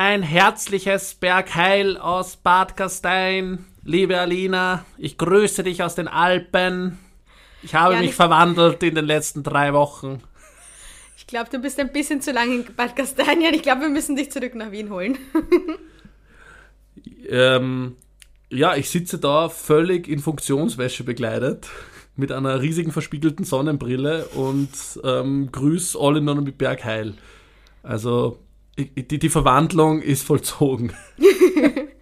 Ein herzliches Bergheil aus Bad Gastein. Liebe Alina, ich grüße dich aus den Alpen. Ich habe Ja, mich verwandelt in den letzten drei Wochen. Ich glaube, du bist ein bisschen zu lange in Bad Kastanian. Ich glaube, wir müssen dich zurück nach Wien holen. Ähm, ja, ich sitze da völlig in Funktionswäsche bekleidet, mit einer riesigen verspiegelten Sonnenbrille und ähm, grüß alle nur noch mit Bergheil. Also die, die Verwandlung ist vollzogen.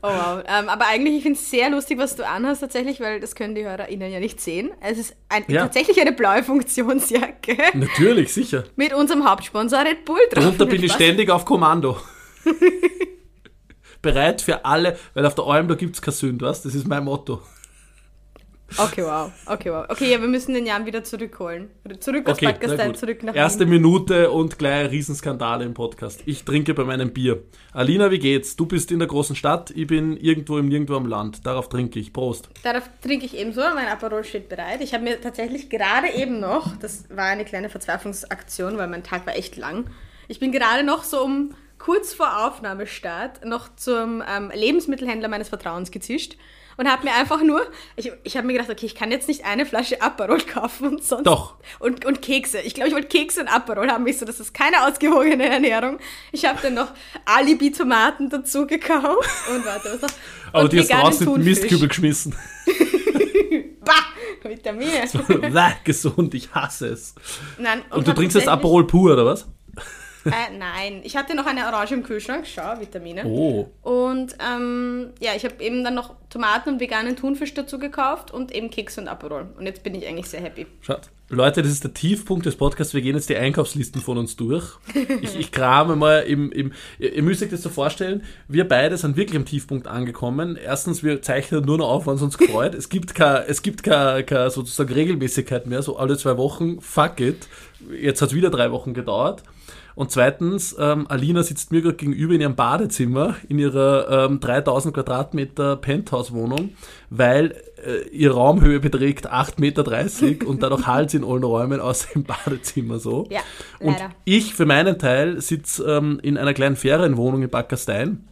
Oh wow. Ähm, aber eigentlich, ich finde es sehr lustig, was du anhast tatsächlich, weil das können die HörerInnen ja nicht sehen. Es ist ein, Ja. tatsächlich eine blaue Funktionsjacke Natürlich, sicher. mit unserem Hauptsponsor Red Bull drauf. Darunter bin ich ständig auf Kommando. Bereit für alle, weil auf der Alm, da gibt es kein Sünd, was? Das ist mein Motto. Okay, wow. Okay, wow. Okay, ja, wir müssen den Jan wieder zurückholen. Zurück aus Okay, gut. zurück nach Erste Wien. Minute und gleich Riesenskandale im Podcast. Ich trinke bei meinem Bier. Alina, wie geht's? Du bist in der großen Stadt, ich bin irgendwo im Nirgendwo am Land. Darauf trinke ich. Prost. Darauf trinke ich ebenso, mein Aperol steht bereit. Ich habe mir tatsächlich gerade eben noch, das war eine kleine Verzweiflungsaktion, weil mein Tag war echt lang. Ich bin gerade noch so um kurz vor Aufnahmestart noch zum ähm, Lebensmittelhändler meines Vertrauens gezischt und habe mir einfach nur, ich, ich habe mir gedacht, okay, ich kann jetzt nicht eine Flasche Aperol kaufen und sonst Doch. und, und Kekse. Ich glaube, ich wollte Kekse und Aperol haben. Ich so, das ist keine ausgewogene Ernährung. Ich habe dann noch Alibi-Tomaten dazu gekauft und warte, was noch? Aber und die hast du den Thunfisch. Mistkübel geschmissen. Bah, Vitamine. Bäh, gesund, ich hasse es. Nein, Und du hab trinkst das tatsächlich- Aperol pur, oder was? Äh, nein, ich hatte noch eine Orange im Kühlschrank, schau, Vitamine. Oh. Und ähm, ja, ich habe eben dann noch Tomaten und veganen Thunfisch dazu gekauft und eben Keks und Aperol. Und jetzt bin ich eigentlich sehr happy. Schaut. Leute, das ist der Tiefpunkt des Podcasts. Wir gehen jetzt die Einkaufslisten von uns durch. Ich, ich krame mal im, im. Ihr müsst euch das so vorstellen, wir beide sind wirklich am Tiefpunkt angekommen. Erstens, wir zeichnen nur noch auf, wann es uns gefreut. Es gibt keine, es gibt keine, keine sozusagen Regelmäßigkeit mehr, so alle zwei Wochen. Fuck it. Jetzt hat es wieder drei Wochen gedauert. Und zweitens, ähm, Alina sitzt mir gerade gegenüber in ihrem Badezimmer, in ihrer ähm, 3000 Quadratmeter Penthouse-Wohnung, weil äh, ihre Raumhöhe beträgt 8,30 Meter und dadurch halt in allen Räumen außer im Badezimmer so. Ja, und ich für meinen Teil sitze ähm, in einer kleinen Ferienwohnung in Bad Gastein.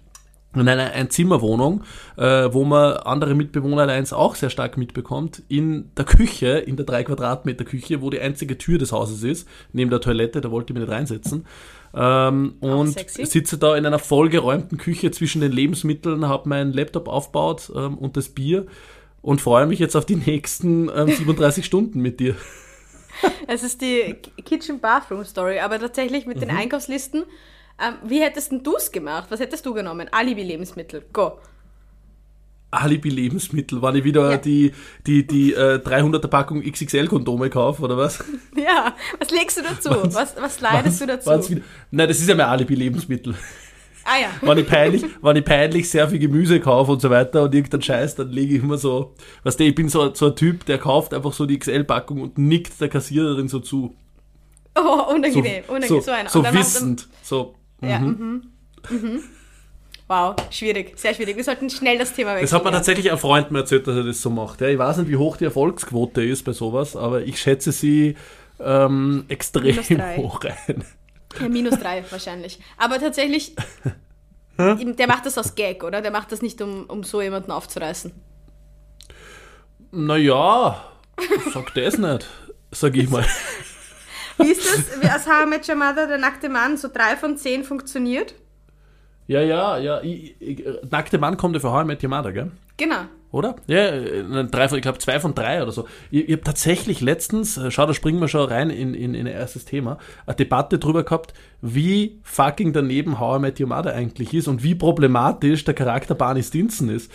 In einer Einzimmerwohnung, äh, wo man andere Mitbewohner allein auch sehr stark mitbekommt, in der Küche, in der 3 Quadratmeter Küche, wo die einzige Tür des Hauses ist, neben der Toilette, da wollte ich mich nicht reinsetzen. Ähm, und sexy. sitze da in einer vollgeräumten Küche zwischen den Lebensmitteln, habe meinen Laptop aufgebaut ähm, und das Bier und freue mich jetzt auf die nächsten ähm, 37 Stunden mit dir. Es ist die Kitchen Bathroom Story, aber tatsächlich mit den Einkaufslisten. Ähm, wie hättest du es gemacht? Was hättest du genommen? Alibi-Lebensmittel. Go. Alibi-Lebensmittel, wann ich wieder Ja. die, die, die äh, 300er Packung XXL-Kondome kaufe, oder was? Ja, was legst du dazu? Was, was leidest du dazu? Wieder, nein, das ist ja mein Alibi-Lebensmittel. Ah ja. Wenn ich, peinlich, wenn ich peinlich sehr viel Gemüse kaufe und so weiter und irgendeinen Scheiß, dann lege ich immer so, weißt du, ich bin so, so ein Typ, der kauft einfach so die XL-Packung und nickt der Kassiererin so zu. Oh, So, unangenehm. unangenehm. so, So, so wissend. So. Ja, mhm. Mhm. Wow, schwierig, sehr schwierig. Wir sollten schnell das Thema wechseln. Das hat mir ja. tatsächlich ein Freund mir erzählt, dass er das so macht. Ja, ich weiß nicht, wie hoch die Erfolgsquote ist bei sowas, aber ich schätze sie ähm, extrem hoch ein. Ja, minus drei wahrscheinlich. Aber tatsächlich, der macht das aus Gag, oder? Der macht das nicht, um, um so jemanden aufzureißen. Naja, sag das nicht, sag ich mal. Wie ist das, wie aus How I Met Your Mother, der nackte Mann, so drei von zehn funktioniert? Ja, ja, ja. Ich, ich, nackte Mann kommt ja für How I Met Your Mother, gell? Genau. Oder? Ja, äh, drei von, ich glaube zwei von drei oder so. Ich, ich habe tatsächlich letztens, äh, schau, da springen wir schon rein in, in, in ein erstes Thema, eine Debatte drüber gehabt, wie fucking daneben How I Met Your Mother eigentlich ist und wie problematisch der Charakter Barney Stinson ist.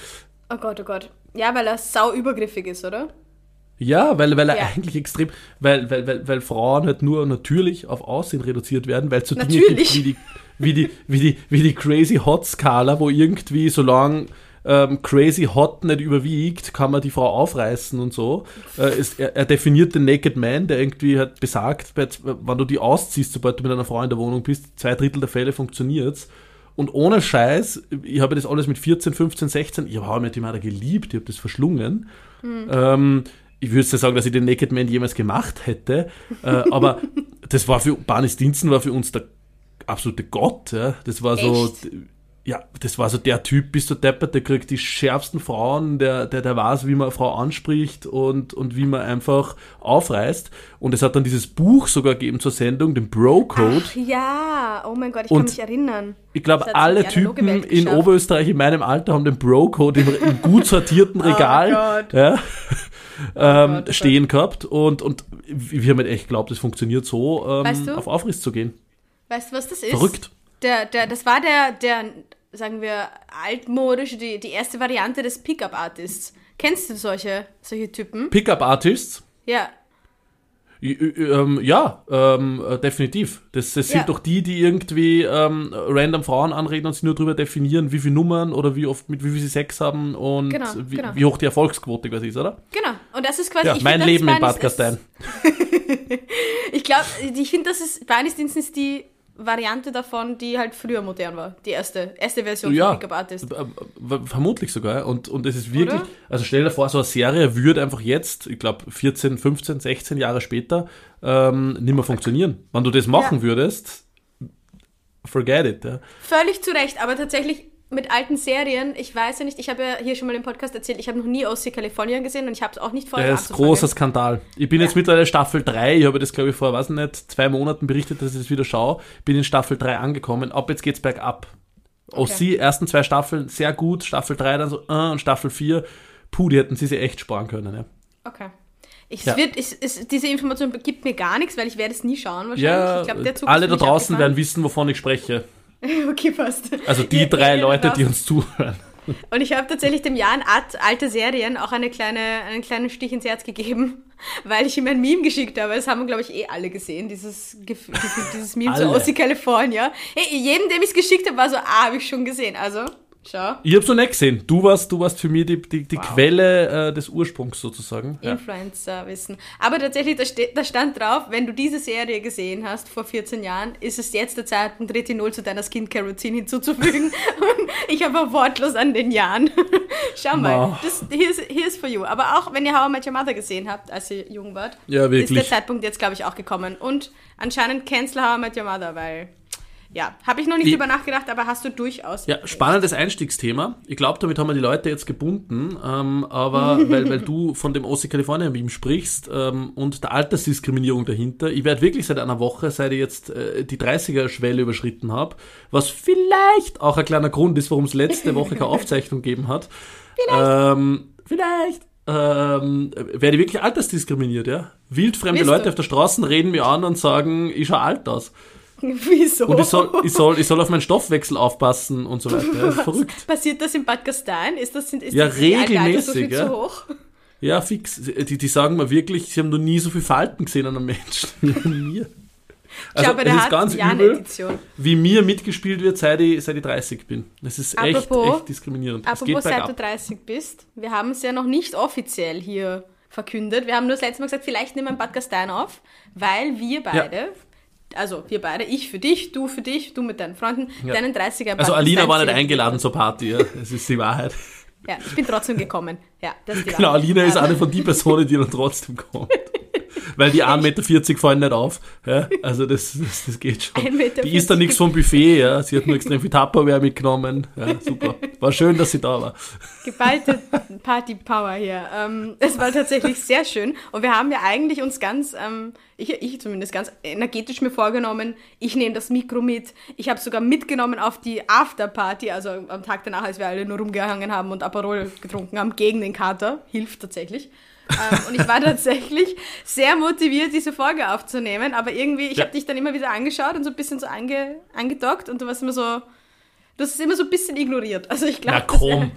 Oh Gott, oh Gott. Ja, weil er sau übergriffig ist, oder? Ja, weil, weil er Ja. eigentlich extrem, weil, weil, weil, weil Frauen halt nur natürlich auf Aussehen reduziert werden, weil es so Dinge Natürlich. gibt wie die, wie die, wie die, wie die Crazy Hot Skala, wo irgendwie, solange ähm, Crazy Hot nicht überwiegt, kann man die Frau aufreißen und so. Äh, es, er, er definiert den Naked Man, der irgendwie halt besagt, bei- wenn du die ausziehst, sobald du mit einer Frau in der Wohnung bist, zwei Drittel der Fälle funktioniert's. Und ohne Scheiß, ich habe das alles mit 14, 15, 16, ich habe mit dem Mörder geliebt, ich habe das verschlungen. Ähm, ich würde sagen, dass ich den Naked Man jemals gemacht hätte, äh, aber das war für Barney Stinson war für uns der absolute Gott, ja. Das war so, Echt? ja, das war so der Typ, bist du deppert, der kriegt die schärfsten Frauen, der, der, der weiß, wie man eine Frau anspricht und, und wie man einfach aufreißt. Und es hat dann dieses Buch sogar gegeben zur Sendung, den Bro-Code. Ach ja, oh mein Gott, ich Und kann mich erinnern. Ich glaube, alle Typen in. Oberösterreich in meinem Alter haben den Bro-Code im, im gut sortierten Regal Oh ja, ähm, Gott, oh stehen gehabt. Und, und wir haben halt echt geglaubt, es funktioniert so, ähm, Weißt du? auf Aufriss zu gehen. Weißt du, was das ist? Verrückt. Der, der, das war der, der, sagen wir, altmodische, die, die erste Variante des Pickup-Artists. Kennst du solche, solche Typen? Pickup-Artists, Ja. Ähm, ja, ähm, äh, definitiv. Das, das Ja. sind doch die, die irgendwie ähm, random Frauen anreden und sich nur darüber definieren, wie viele Nummern oder wie oft, mit wie viel sie Sex haben und Genau, wie, genau. wie hoch die Erfolgsquote quasi ist, oder? Genau. Und das ist quasi. Ja, mein find, Leben in Bad Gastein. Ich glaube, ich finde, das ist Barnisdienst ist die Variante davon, die halt früher modern war. Die erste, erste Version Ja, von Pickup Artist. vermutlich sogar. Und, und es ist wirklich, Oder? also stell dir vor, so eine Serie würde einfach jetzt, ich glaube 14, 15, 16 Jahre später, ähm, nicht mehr funktionieren. Wenn du das machen Ja. würdest, forget it. Ja. Völlig zu Recht, aber tatsächlich mit alten Serien, ich weiß ja nicht, ich habe ja hier schon mal im Podcast erzählt, ich habe noch nie OC California gesehen und ich habe es auch nicht vor. Das ist großer Skandal. Ich bin jetzt Ja. mittlerweile Staffel 3, ich habe das glaube ich vor, weiß nicht, zwei Monaten berichtet, dass ich das wieder schaue, bin in Staffel 3 angekommen, ab jetzt geht's bergab. Okay. OC, ersten zwei Staffeln, sehr gut, Staffel 3 dann so, äh, und Staffel 4, puh, die hätten sie sich echt sparen können. Ja. Okay. Ich, Ja. wird, es, es, diese Information gibt mir gar nichts, weil ich werde es nie schauen wahrscheinlich. Ja, ich glaub, alle da draußen werden wissen, wovon ich spreche. Okay, passt. Also die Ihr- drei da Leute, die uns zuhören. Und ich habe tatsächlich dem Jan Art alte Serien auch eine kleine, einen kleinen Stich ins Herz gegeben, weil ich ihm ein Meme geschickt habe. Das haben, glaube ich, eh alle gesehen, dieses, dieses, Meme zu. OC California. Hey, jedem, dem ich es geschickt habe, war so, ah, habe ich schon gesehen. Also, schau. Ich hab's noch nicht gesehen. Du warst, du warst für mich die, die, die Wow. Quelle äh, des Ursprungs sozusagen. Influencer-Wissen. Aber tatsächlich, da, steht, da stand drauf, wenn du diese Serie gesehen hast vor 14 Jahren, ist es jetzt der Zeitpunkt, Retinol zu deiner Skincare-Routine hinzuzufügen. Und ich habe wortlos an den Jahren. Schau mal, Wow. das, here's, here's for you. Aber auch, wenn ihr How I Met Your Mother gesehen habt, als ihr jung wart, Ja, ist der Zeitpunkt jetzt, glaube ich, auch gekommen. Und anscheinend cancel How I Met Your Mother, weil, ja, habe ich noch nicht Die- drüber nachgedacht, aber hast du durchaus. Ja, spannendes Einstiegsthema. Ich glaube, damit haben wir die Leute jetzt gebunden, ähm, aber weil, weil du von dem OC California Meme sprichst ähm, und der Altersdiskriminierung dahinter, ich werde wirklich seit einer Woche, seit ich jetzt äh, die 30er-Schwelle überschritten habe, was vielleicht auch ein kleiner Grund ist, warum es letzte Woche keine Aufzeichnung gegeben hat. Vielleicht. Ähm, vielleicht. Ähm, werde ich wirklich altersdiskriminiert, ja? Wildfremde Leute du? auf der Straße reden mir an und sagen, ich schaue alt aus. Wieso? Und ich soll, ich soll, ich soll auf meinen Stoffwechsel aufpassen und so weiter. Das ist verrückt. Passiert das in Bad Gastein? Ist das, sind, ist Ja, das die regelmäßig, Altersdurchschnitt ja. so hoch? Ja, fix. Die, die sagen mir wirklich, sie haben noch nie so viel Falten gesehen an einem Menschen wie an mir. Ich glaube, es ist hat ganz ja übel, Edition. wie mir mitgespielt wird, seit ich, seit ich 30 bin. Das ist echt, Apropos- echt diskriminierend. Es geht Apropos, seit du bergab. 30 bist, wir haben es ja noch nicht offiziell hier verkündet. Wir haben nur das letzte Mal gesagt, vielleicht nehmen wir ein Bad Gastein auf, weil wir beide, also wir beide, ich für dich, du für dich, du mit deinen Freunden, Ja. deinen 30er in Bad Also Alina war nicht eingeladen zur Party, ja. Das ist die Wahrheit. Ja, ich bin trotzdem gekommen. Ja, das ist die Genau. Alina ist Aber- eine von die Personen, die dann trotzdem kommt. Weil die 1,40 Meter fallen nicht auf. Ja, also das, das, das geht schon. 1,40 Meter Die isst dann nichts vom Buffet, ja. Sie hat nur extrem viel Tupperware mitgenommen. Ja, super. War schön, dass sie da war. geballte Party Power hier. Ähm, es war tatsächlich sehr schön und wir haben ja eigentlich uns ganz, ähm, ich, ich zumindest ganz energetisch mir vorgenommen, ich nehme das Mikro mit. Ich habe sogar mitgenommen auf die Afterparty, also am Tag danach, als wir alle nur rumgehangen haben und Aperol getrunken haben gegen den Kater. Hilft tatsächlich. Ähm, und ich war tatsächlich sehr motiviert, diese Folge aufzunehmen, aber irgendwie, ich Ja. habe dich dann immer wieder angeschaut und so ein bisschen so ange, angedockt und du warst immer so, hast es immer so ein bisschen ignoriert. Also ich glaube, Na komm,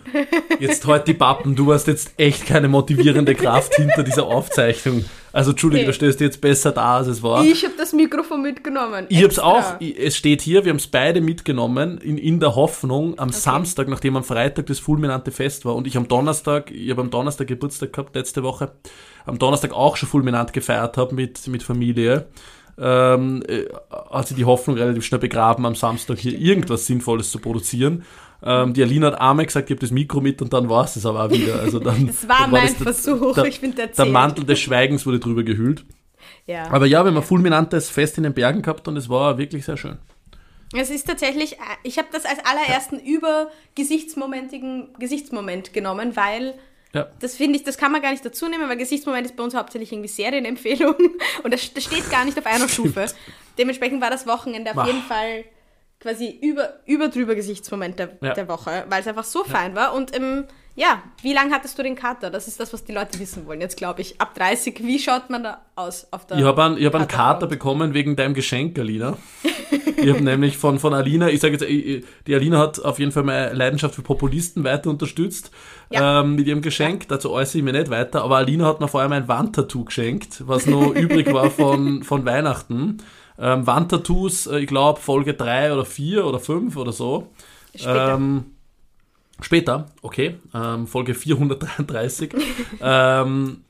jetzt halt die Pappen, du hast jetzt echt keine motivierende Kraft hinter dieser Aufzeichnung. Also Entschuldige, Nee. du stehst jetzt besser da, als es war. Ich habe das Mikrofon mitgenommen. Ich hab's Extra. auch, ich- es steht hier, wir haben es beide mitgenommen, in, in der Hoffnung, am Samstag, nachdem am Freitag das fulminante Fest war und ich am Donnerstag, ich habe am Donnerstag Geburtstag gehabt, letzte Woche, am Donnerstag auch schon fulminant gefeiert habe mit, mit Familie, ähm, äh, hat sie die Hoffnung relativ schnell begraben, am Samstag hier irgendwas Sinnvolles zu produzieren. Ähm, die Alina hat einmal gesagt, habe das Mikro mit und dann war es das aber auch wieder. Also dann, Das war dann mein das Versuch, Der, ich bin der der Mantel des Schweigens wurde drüber gehüllt. Ja. Aber ja, wir haben ein fulminantes Fest in den Bergen gehabt und es war wirklich sehr schön. Es ist tatsächlich, äh, ich habe das als allerersten über gesichtsmomentigen Gesichtsmoment genommen, weil Ja. das finde ich, das kann man gar nicht dazu nehmen, weil Gesichtsmoment ist bei uns hauptsächlich irgendwie Serienempfehlung und das, das steht gar nicht auf einer Stufe. Dementsprechend war das Wochenende auf Ach. jeden Fall quasi über, über drüber Gesichtsmoment der, Ja. der Woche, weil es einfach so fein war. Und ähm, ja, wie lange hattest du den Kater? Das ist das, was die Leute wissen wollen. Jetzt glaube ich, ab 30, wie schaut man da aus auf der Ich habe einen, ich hab einen Kater bekommen wegen deinem Geschenk, Alina. ich habe nämlich von, von Alina, ich sage jetzt, ich- die Alina hat auf jeden Fall meine Leidenschaft für Populisten weiter unterstützt Ja. ähm, mit ihrem Geschenk. Dazu äußere ich mich nicht weiter. Aber Alina hat mir vor allem ein Wandtattoo geschenkt, was noch übrig war von, von Weihnachten. Ähm, Wandtattoos, äh, ich glaube Folge 3 oder 4 oder 5 oder so. Später. Ähm, später, okay. Ähm, Folge 433. ähm,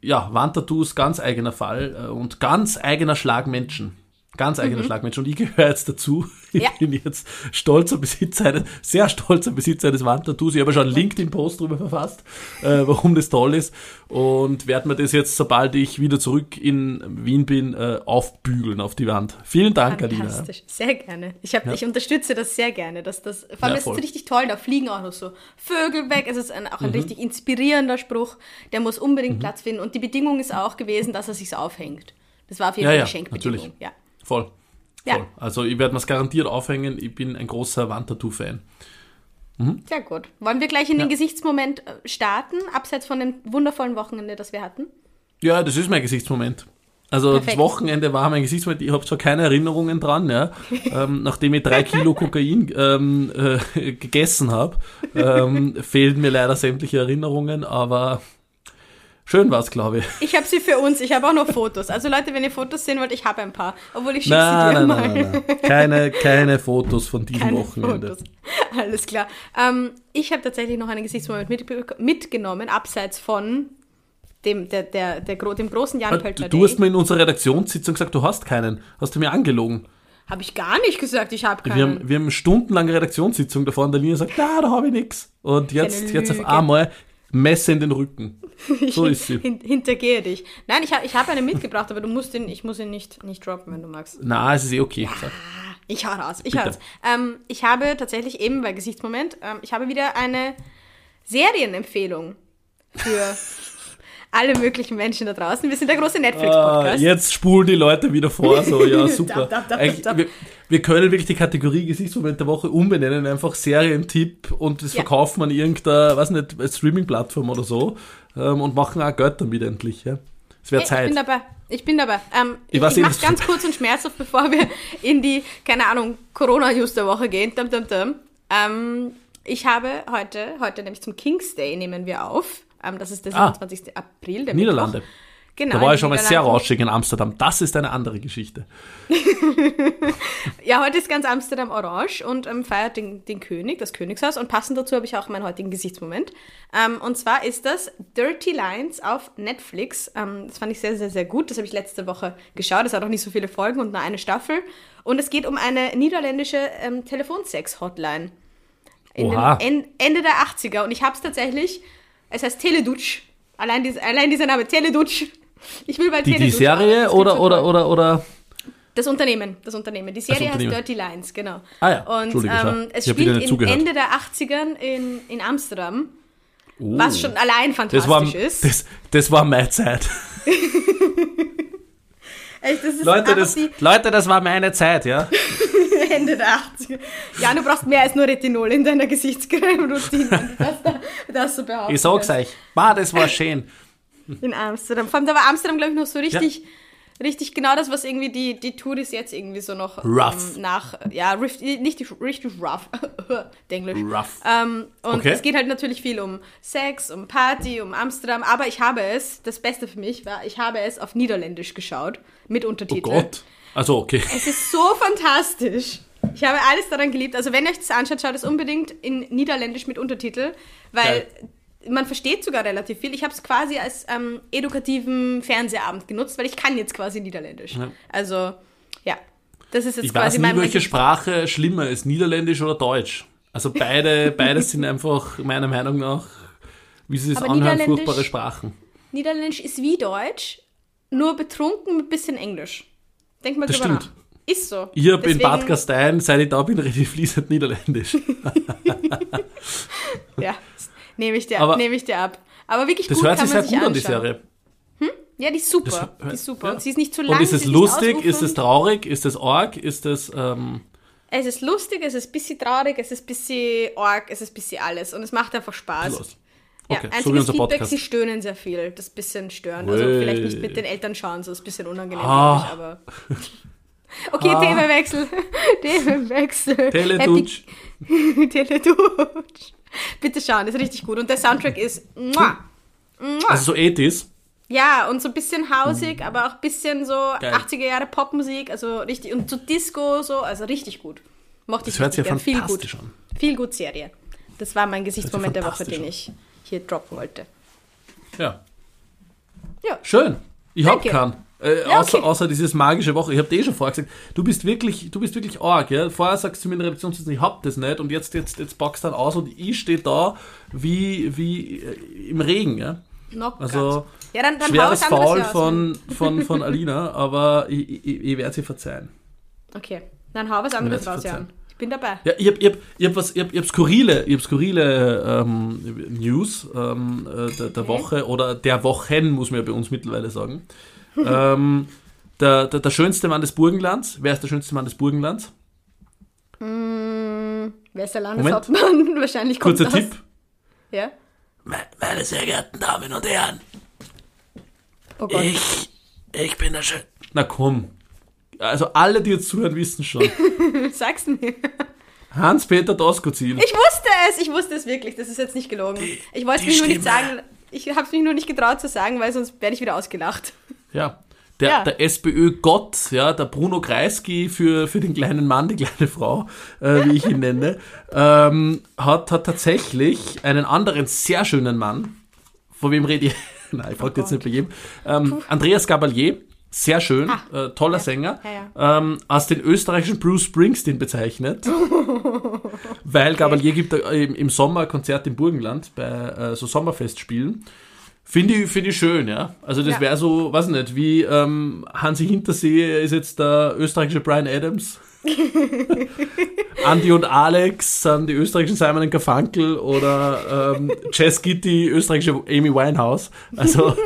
ja, Wandtattoos, ganz eigener Fall äh, und ganz eigener Schlag Menschen. Ganz eigener Schlag Menschen. Und ich gehöre jetzt dazu. Ich Ja. bin jetzt stolzer Besitzer eines, sehr stolzer Besitzer eines Wandtattoos. Ich habe ja schon einen LinkedIn-Post drüber verfasst, äh, warum das toll ist. Und werde mir das jetzt, sobald ich wieder zurück in Wien bin, äh, aufbügeln auf die Wand. Vielen Dank, Alina. Fantastisch, sehr gerne. Ich, hab, ich unterstütze das sehr gerne. Dass das, vor allem Ja, ist es richtig toll, da fliegen auch noch so Vögel weg. Es ist ein, Mhm. auch ein richtig inspirierender Spruch, der muss unbedingt Platz finden. Und die Bedingung ist auch gewesen, dass er sich aufhängt. Das war auf jeden Ja, Fall ja, Geschenkbedingung. natürlich. Ja. Voll. Ja. Voll. Also ich werde mir es garantiert aufhängen. Ich bin ein großer Wandtattoo-Fan. Sehr gut. Wollen wir gleich in den Gesichtsmoment äh, starten, abseits von dem wundervollen Wochenende, das wir hatten? Ja, das ist mein Gesichtsmoment. Also Perfekt. das Wochenende war mein Gesichtsmoment. Ich habe zwar keine Erinnerungen dran, ja, ähm, nachdem ich drei Kilo Kokain ähm, äh, gegessen habe, ähm, fehlen mir leider sämtliche Erinnerungen, aber schön war's, glaube ich. Ich habe sie für uns. Ich habe auch noch Fotos. Also Leute, wenn ihr Fotos sehen wollt, ich habe ein paar. Obwohl ich schicke sie dir nein, mal. nein, nein, nein. Keine, keine Fotos von diesem Keine Wochenende. Fotos. Alles klar. Ähm, ich habe tatsächlich noch einen Gesichtsmoment mit, mitgenommen, abseits von dem, der, der, der, gro- dem großen Jan Du, Pöltner du hast mir in unserer Redaktionssitzung gesagt, du hast keinen. Hast du mir angelogen? Habe ich gar nicht gesagt, ich habe Wir keinen. haben, wir haben stundenlange Redaktionssitzung davor und der Linie sagt, na, da habe ich nix. Und jetzt, jetzt auf einmal Messe in den Rücken. So ist sie. Hin, hintergehe dich. Nein, ich habe ich hab einen mitgebracht, aber du musst ihn, ich muss ihn nicht, nicht droppen, wenn du magst. Na, es ist eh okay. Sag. Ich hau raus, ich Bitte. hau raus. Ähm, ich habe tatsächlich eben bei Gesichtsmoment, ähm, ich habe wieder eine Serienempfehlung für alle möglichen Menschen da draußen. Wir sind der große Ah, Netflix-Podcast. jetzt spulen die Leute wieder vor. So, ja, super. Dab, Eigentlich, dab. Wir, wir können wirklich die Kategorie Gesichtsmoment der Woche umbenennen, einfach Serientipp und das Ja. verkaufen an irgendeiner, weiß nicht, Streaming-Plattform oder so ähm, und machen auch Geld damit endlich. Ja. Es wäre Hey, Zeit. Ich bin dabei. Ich bin dabei. Ähm, ich Ich ich eh, du- ganz kurz und schmerzhaft, bevor wir in die, keine Ahnung, Corona-News der Woche gehen. Dum, dum, dum. Ähm, ich habe heute, heute nämlich zum King's Day nehmen wir auf. Ähm, das ist der Ah. 27. April, der Niederlande. Mittwoch. Genau, Da war ich schon mal sehr rauschig in Amsterdam. Das ist eine andere Geschichte. Ja, heute ist ganz Amsterdam orange und ähm, feiert den, den König, das Königshaus. Und passend dazu habe ich auch meinen heutigen Gesichtsmoment. Ähm, und zwar ist das Dirty Lines auf Netflix. Ähm, das fand ich sehr, sehr, sehr gut. Das habe ich letzte Woche geschaut. Es hat auch nicht so viele Folgen und nur eine Staffel. Und es geht um eine niederländische ähm, Telefonsex-Hotline. In Oha. den en Ende der 80er. Und ich habe es tatsächlich, es heißt Teledutsch. Allein, dies, allein dieser Name, Teledutsch. Ich will bei Die, die Teledutsch arbeiten. Serie oder, oder, oder, oder. Das Unternehmen, das Unternehmen. Die Serie heißt Unternehmen. Dirty Lines, genau. Ah ja, Und ähm, es spielt in zugehört. Ende der 80ern in, in Amsterdam, Oh. was schon allein das war, fantastisch ist. das, das war meine Zeit. Echt, das Leute das, die Leute, das war meine Zeit, ja. Ende der 80er. Ja, du brauchst mehr als nur Retinol in deiner Gesichtscreme-Routine. Das, das so behaupten. Ich sag's euch. Ma, das war schön. In Amsterdam. Vor allem, da war Amsterdam, glaube ich, noch so richtig, richtig genau das, was irgendwie die, die Touris jetzt irgendwie so noch Rough. ähm, nach, ja, riff- nicht die- richtig rough, Englisch. Rough. Ähm, und Okay. es geht halt natürlich viel um Sex, um Party, um Amsterdam, aber ich habe es, das Beste für mich war, ich habe es auf Niederländisch geschaut, mit Oh Untertiteln. Gott. Also, okay. Es ist so fantastisch. Ich habe alles daran geliebt. Also wenn ihr euch das anschaut, schaut es unbedingt in Niederländisch mit Untertitel, weil man versteht sogar relativ viel. Ich habe es quasi als ähm, edukativen Fernsehabend genutzt, weil ich kann jetzt quasi Niederländisch. Ja. Also ja, das ist jetzt Ich quasi weiß nie, mein welche Sprache schlimmer ist, Niederländisch oder Deutsch. Also beide, beides sind einfach meiner Meinung nach, wie sie es anhören, furchtbare Sprachen. Niederländisch ist wie Deutsch, nur betrunken mit bisschen Englisch. Denk mal Das drüber stimmt. nach. Ist so. Ich habe in Bad Gastein, seit ich da bin, rede ich fließend Niederländisch. Ja, nehme ich, dir- nehm ich dir ab. Aber wirklich Das gut hört kann sich man sehr sich gut an, die anschauen. Serie. Ja, die ist super. Das- die ist super. ja. Und sie ist nicht zu lang. Und ist es lustig? Ist es traurig? Ist es arg? Ist es. Ähm, Es ist lustig, es ist ein bisschen traurig, es ist ein bisschen arg, es ist ein bisschen alles. Und es macht einfach Spaß. los? Ja, Okay, so wie einziges unser Feedback, Podcast. sie stöhnen sehr viel. Das ist ein bisschen störend. Also Ui. vielleicht nicht mit den Eltern schauen, so ist ein bisschen unangenehm, Ah. ich, aber. Okay, Themenwechsel. Themenwechsel. Teledutsch. Happy- Teledutsch. Bitte schauen, ist richtig gut. Und der Soundtrack ist. Mua. Also so Ethis. Ja, und so ein bisschen hausig, aber auch ein bisschen so Mhm. Geil. 80er Jahre Popmusik, also richtig. Und so Disco, so, also richtig gut. Mochte ich Das hört sich ja. Viel gut. fantastisch an. Viel gut Serie. Das war mein Gesichtsmoment der Woche, den ich hier droppen wollte. Ja. Ja. Schön. Ich hab Danke. keinen. Äh, Ja, außer, okay. außer dieses magische Woche. Ich hab dir eh schon vorher gesagt, du bist wirklich, du bist wirklich arg, ja. Vorher sagst du mir in der Redaktion, ich hab das nicht und jetzt, jetzt, jetzt packst du dann aus und ich stehe da wie, wie äh, im Regen, ja. Also, ja, dann, dann Schweres Foul von, von, von Alina, aber ich, ich, ich werde sie verzeihen. Okay, dann hau was anderes raus, Jan. Ich bin dabei. Ja, ich hab, ich hab, ich hab, was, ich hab, ich hab skurrile, ich hab skurrile ähm, News ähm, äh, der, der Okay. Woche oder der Wochen, muss man ja bei uns mittlerweile sagen. Ähm, der, der, der schönste Mann des Burgenlands. Wer ist der schönste Mann des Burgenlands? Hm, wer ist der Landeshauptmann? Wahrscheinlich kommt Kurzer das. Tipp. Ja? Meine sehr geehrten Damen und Herren, Oh Gott. ich, ich bin der Schön. Na komm. Also alle, die jetzt zuhören, wissen schon. Sag's mir. Hans-Peter Doskozil. Ich wusste es, ich wusste es wirklich. Das ist jetzt nicht gelogen. ich wollte die mich nur nicht sagen. Ich habe es mich nur nicht getraut zu sagen, weil sonst werde ich wieder ausgelacht. Ja. Der, Ja. der SPÖ-Gott, ja, der Bruno Kreisky für, für den kleinen Mann, die kleine Frau, äh, wie ich ihn nenne, ähm, hat, hat tatsächlich einen anderen sehr schönen Mann, von wem rede ich? Nein, ich frage jetzt nicht bei jedem. Ähm, Andreas Gabalier, sehr schön, Ah. äh, toller Sänger, Ja, Ähm, als den österreichischen Bruce Springsteen bezeichnet, weil Gabalier gibt im, im Sommer ein Konzert im Burgenland bei äh, so Sommerfestspielen. Finde ich, finde ich schön, ja. Also das Ja. wäre so, weiß nicht, wie ähm, Hansi Hintersee ist jetzt der österreichische Brian Adams. Andy und Alex sind die österreichischen Simon Garfunkel oder ähm, Jess Gitti, österreichische Amy Winehouse. Also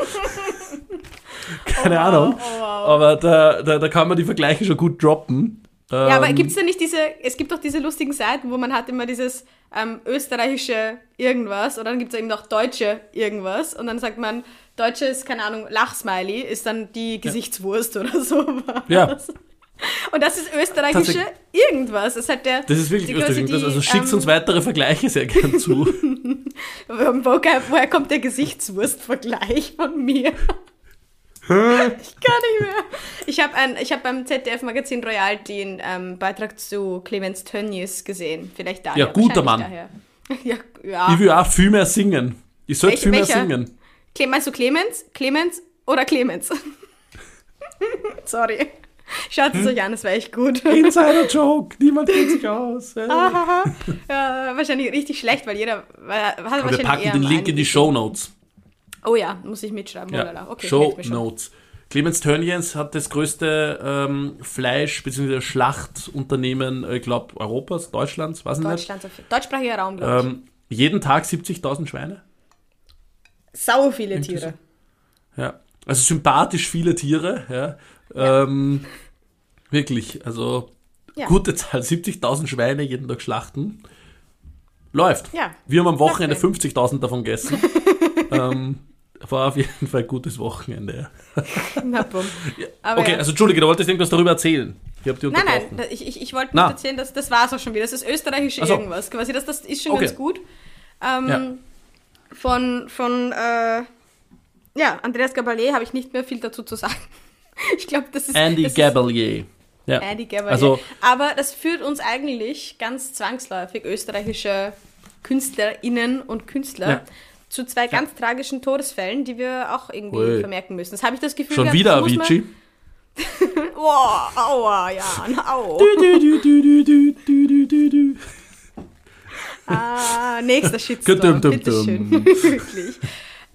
keine Ahnung. Oh, Aber da, da, da kann man die Vergleiche schon gut droppen. Ja, aber Ähm, gibt es denn nicht diese, es gibt doch diese lustigen Seiten, wo man hat immer dieses ähm, österreichische irgendwas und dann gibt es eben noch deutsche irgendwas und dann sagt man, deutsche ist, keine Ahnung, Lachsmiley ist dann die Gesichtswurst oder sowas. Ja. Und das ist österreichische irgendwas. Das ist halt der. Das ist wirklich quasi Das, also schickt ähm, uns weitere Vergleiche sehr gern zu. Wo, woher kommt der Gesichtswurst-Vergleich von mir? Ich kann nicht mehr. Ich habe hab beim ZDF-Magazin Royal den ähm, Beitrag zu Clemens Tönnies gesehen. Vielleicht daher. Ja, guter Mann. Ja, ja. Ich will auch viel mehr singen. Ich sollte viel mehr welcher? singen. Cle meinst du Clemens? Clemens oder Clemens? Sorry. Schaut Hm? es euch an, das war echt gut. Insider-Joke. Niemand kennt sich aus. Ja. Ahaha. ja, wahrscheinlich richtig schlecht, weil jeder hat Aber wahrscheinlich wir packen den Link in die Show Notes. Oh ja, muss ich mitschreiben. Ja. Okay, Show. Notes. Clemens Tönnies hat das größte ähm, Fleisch- bzw. Schlachtunternehmen, äh, ich glaube, Europas, Deutschlands, weiß ich nicht. Deutschland, so viel. deutschsprachiger Raum, glaube ich. Ähm, jeden Tag 70.000 Schweine. Sau viele irgendwie Tiere. Ja. Also sympathisch viele Tiere. Ja. Ähm, wirklich, also Ja. gute Zahl, 70.000 Schweine jeden Tag schlachten. Läuft. Ja. Wir haben am Wochenende Läuft 50.000 davon gegessen. ähm, war auf jeden Fall ein gutes Wochenende. Ja. Na, bumm. Aber Okay, ja. also Entschuldige, du wolltest irgendwas darüber erzählen. Ich habe dich Nein, nein, ich, ich, ich wollte nur erzählen, dass das war es auch schon wieder. Das ist österreichische Ach so. irgendwas. Quasi, das, das ist schon Okay. ganz gut. Ähm, Ja. Von, von äh, ja, Andreas Gabalier habe ich nicht mehr viel dazu zu sagen. Ich glaube, das ist. Andy das ist Gabalier. Ja. Andy Gabalier. Also, Aber das führt uns eigentlich ganz zwangsläufig, österreichische KünstlerInnen und Künstler, Ja zu zwei ja. ganz tragischen Todesfällen, die wir auch irgendwie Ui. vermerken müssen. Das habe ich das Gefühl. Schon wieder Avicii. oh, aua, ja, au. ah, nächster Shitstorm, bitteschön. Wirklich.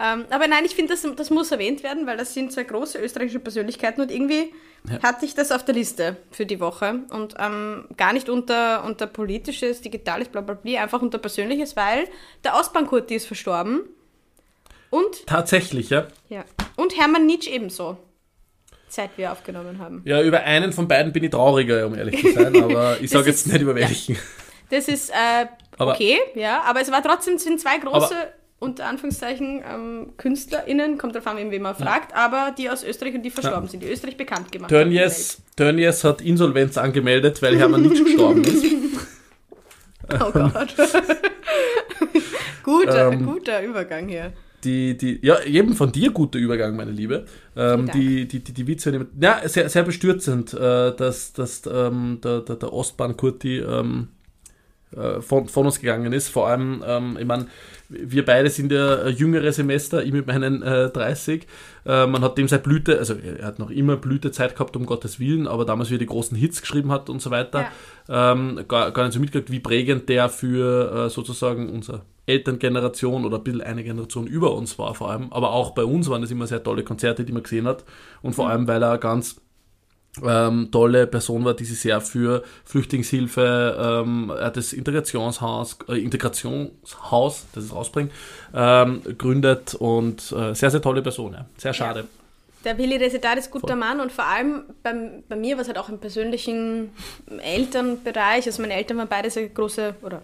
Ähm, aber nein, ich finde, das, das muss erwähnt werden, weil das sind zwei große österreichische Persönlichkeiten und irgendwie ja. hatte ich das auf der Liste für die Woche und ähm, gar nicht unter, unter politisches, digitales, bla bla bla, einfach unter persönliches, weil der Ostbankurti ist verstorben und, Tatsächlich, ja. ja, und Hermann Nietzsche ebenso, seit wir aufgenommen haben. Ja, über einen von beiden bin ich trauriger, um ehrlich zu sein, aber ich sage jetzt ist- nicht über ja. welchen. Das ist äh, Aber- okay, ja, aber es war trotzdem, sind zwei große, Aber- unter Anführungszeichen, ähm, KünstlerInnen, kommt drauf an, wen man fragt, aber die aus Österreich und die verstorben sind, die Österreich bekannt gemacht haben. in der Tönnies, Tönnies hat Insolvenz angemeldet, weil Hermann Nietzsche gestorben ist. Oh Gott. guter, Ähm, guter Übergang hier. Die, die, ja, eben von dir guter Übergang, meine Liebe. Ähm, die, die, die, die Witze, ja, sehr, sehr bestürzend, äh, dass, dass ähm, der, der, der Ostbahn-Kurti ähm, äh, von, von uns gegangen ist. Vor allem, ähm, ich meine, wir beide sind ja äh, jüngere Semester, ich mit meinen äh, 30. Äh, man hat dem seit Blüte, also er hat noch immer Blütezeit gehabt, um Gottes Willen, aber damals, wie er die großen Hits geschrieben hat und so weiter, ähm, gar, gar nicht so mitgekriegt, wie prägend der für äh, sozusagen unsere Elterngeneration oder ein bisschen eine Generation über uns war vor allem. Aber auch bei uns waren es immer sehr tolle Konzerte, die man gesehen hat. Und vor allem, weil er ganz ähm, tolle Person war, die sich sehr für Flüchtlingshilfe, ähm, hat das Integrationshaus, äh, Integrationshaus, das es rausbringt, ähm, gründet und äh, sehr, sehr tolle Person. Ja. Sehr schade. Der Willi Resedat ist guter Voll. Mann und vor allem beim, bei mir war es halt auch im persönlichen Elternbereich. Also meine Eltern waren beide sehr große oder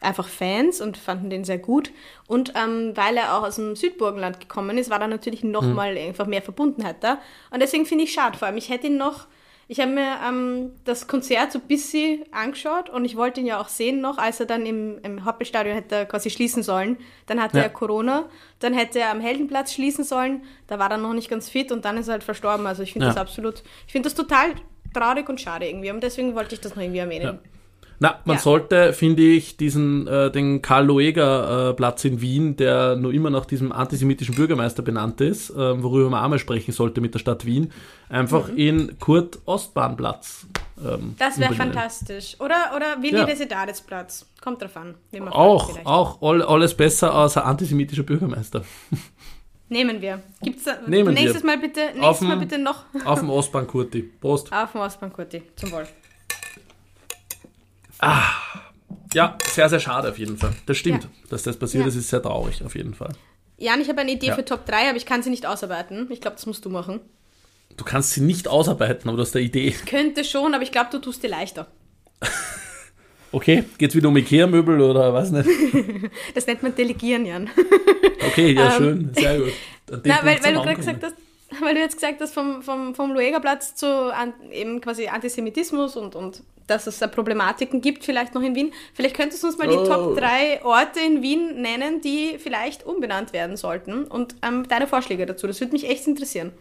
einfach Fans und fanden den sehr gut. Und ähm, weil er auch aus dem Südburgenland gekommen ist, war da natürlich Mhm. nochmal einfach mehr Verbundenheit da. Und deswegen finde ich schade. Vor allem, ich hätte ihn noch, ich habe mir ähm, das Konzert so ein bisschen angeschaut und ich wollte ihn ja auch sehen noch, als er dann im, im Hauptstadion hätte quasi schließen sollen. Dann hatte Ja. er Corona, dann hätte er am Heldenplatz schließen sollen, da war er noch nicht ganz fit und dann ist er halt verstorben. Also ich finde Ja. das absolut, ich finde das total traurig und schade irgendwie und deswegen wollte ich das noch irgendwie erwähnen. Na, man Ja. sollte, finde ich, diesen, äh, den Karl-Loeger-Platz in Wien, der nur immer nach diesem antisemitischen Bürgermeister benannt ist, äh, worüber man einmal sprechen sollte mit der Stadt Wien, einfach in Kurt-Ostbahnplatz. Ähm, Mhm. Das wäre fantastisch. Oder, oder Willi Ja. Desiderisplatz. Kommt drauf an. man fragt Auch, auch all, alles besser als ein antisemitischer Bürgermeister. Nehmen wir. Gibt's da, Nehmen wir. nächstes Mal bitte, nächstes Auf Mal bitte noch Auf dem Ostbahn Kurti. Prost. auf dem Ostbahnkurti. Zum Wohl. Ja, sehr, sehr schade auf jeden Fall. Das stimmt. Ja. Dass das passiert Ja. ist, ist sehr traurig auf jeden Fall. Jan, ich habe eine Idee Ja. für Top 3, aber ich kann sie nicht ausarbeiten. Ich glaube, das musst du machen. Du kannst sie nicht ausarbeiten, aber du hast eine Idee. Könnte schon, aber ich glaube, du tust dir leichter. Okay, geht's wieder um Ikea-Möbel oder was nicht? Das nennt man Delegieren, Jan. Okay, ja, Ähm, schön, sehr gut. Na, weil, weil du gerade gesagt hast, weil du jetzt gesagt hast, vom, vom, vom Luegerplatz zu an, eben quasi Antisemitismus und, und dass es da Problematiken gibt, vielleicht noch in Wien. Vielleicht könntest du uns mal die Oh. Top 3 Orte in Wien nennen, die vielleicht umbenannt werden sollten und ähm, deine Vorschläge dazu. Das würde mich echt interessieren.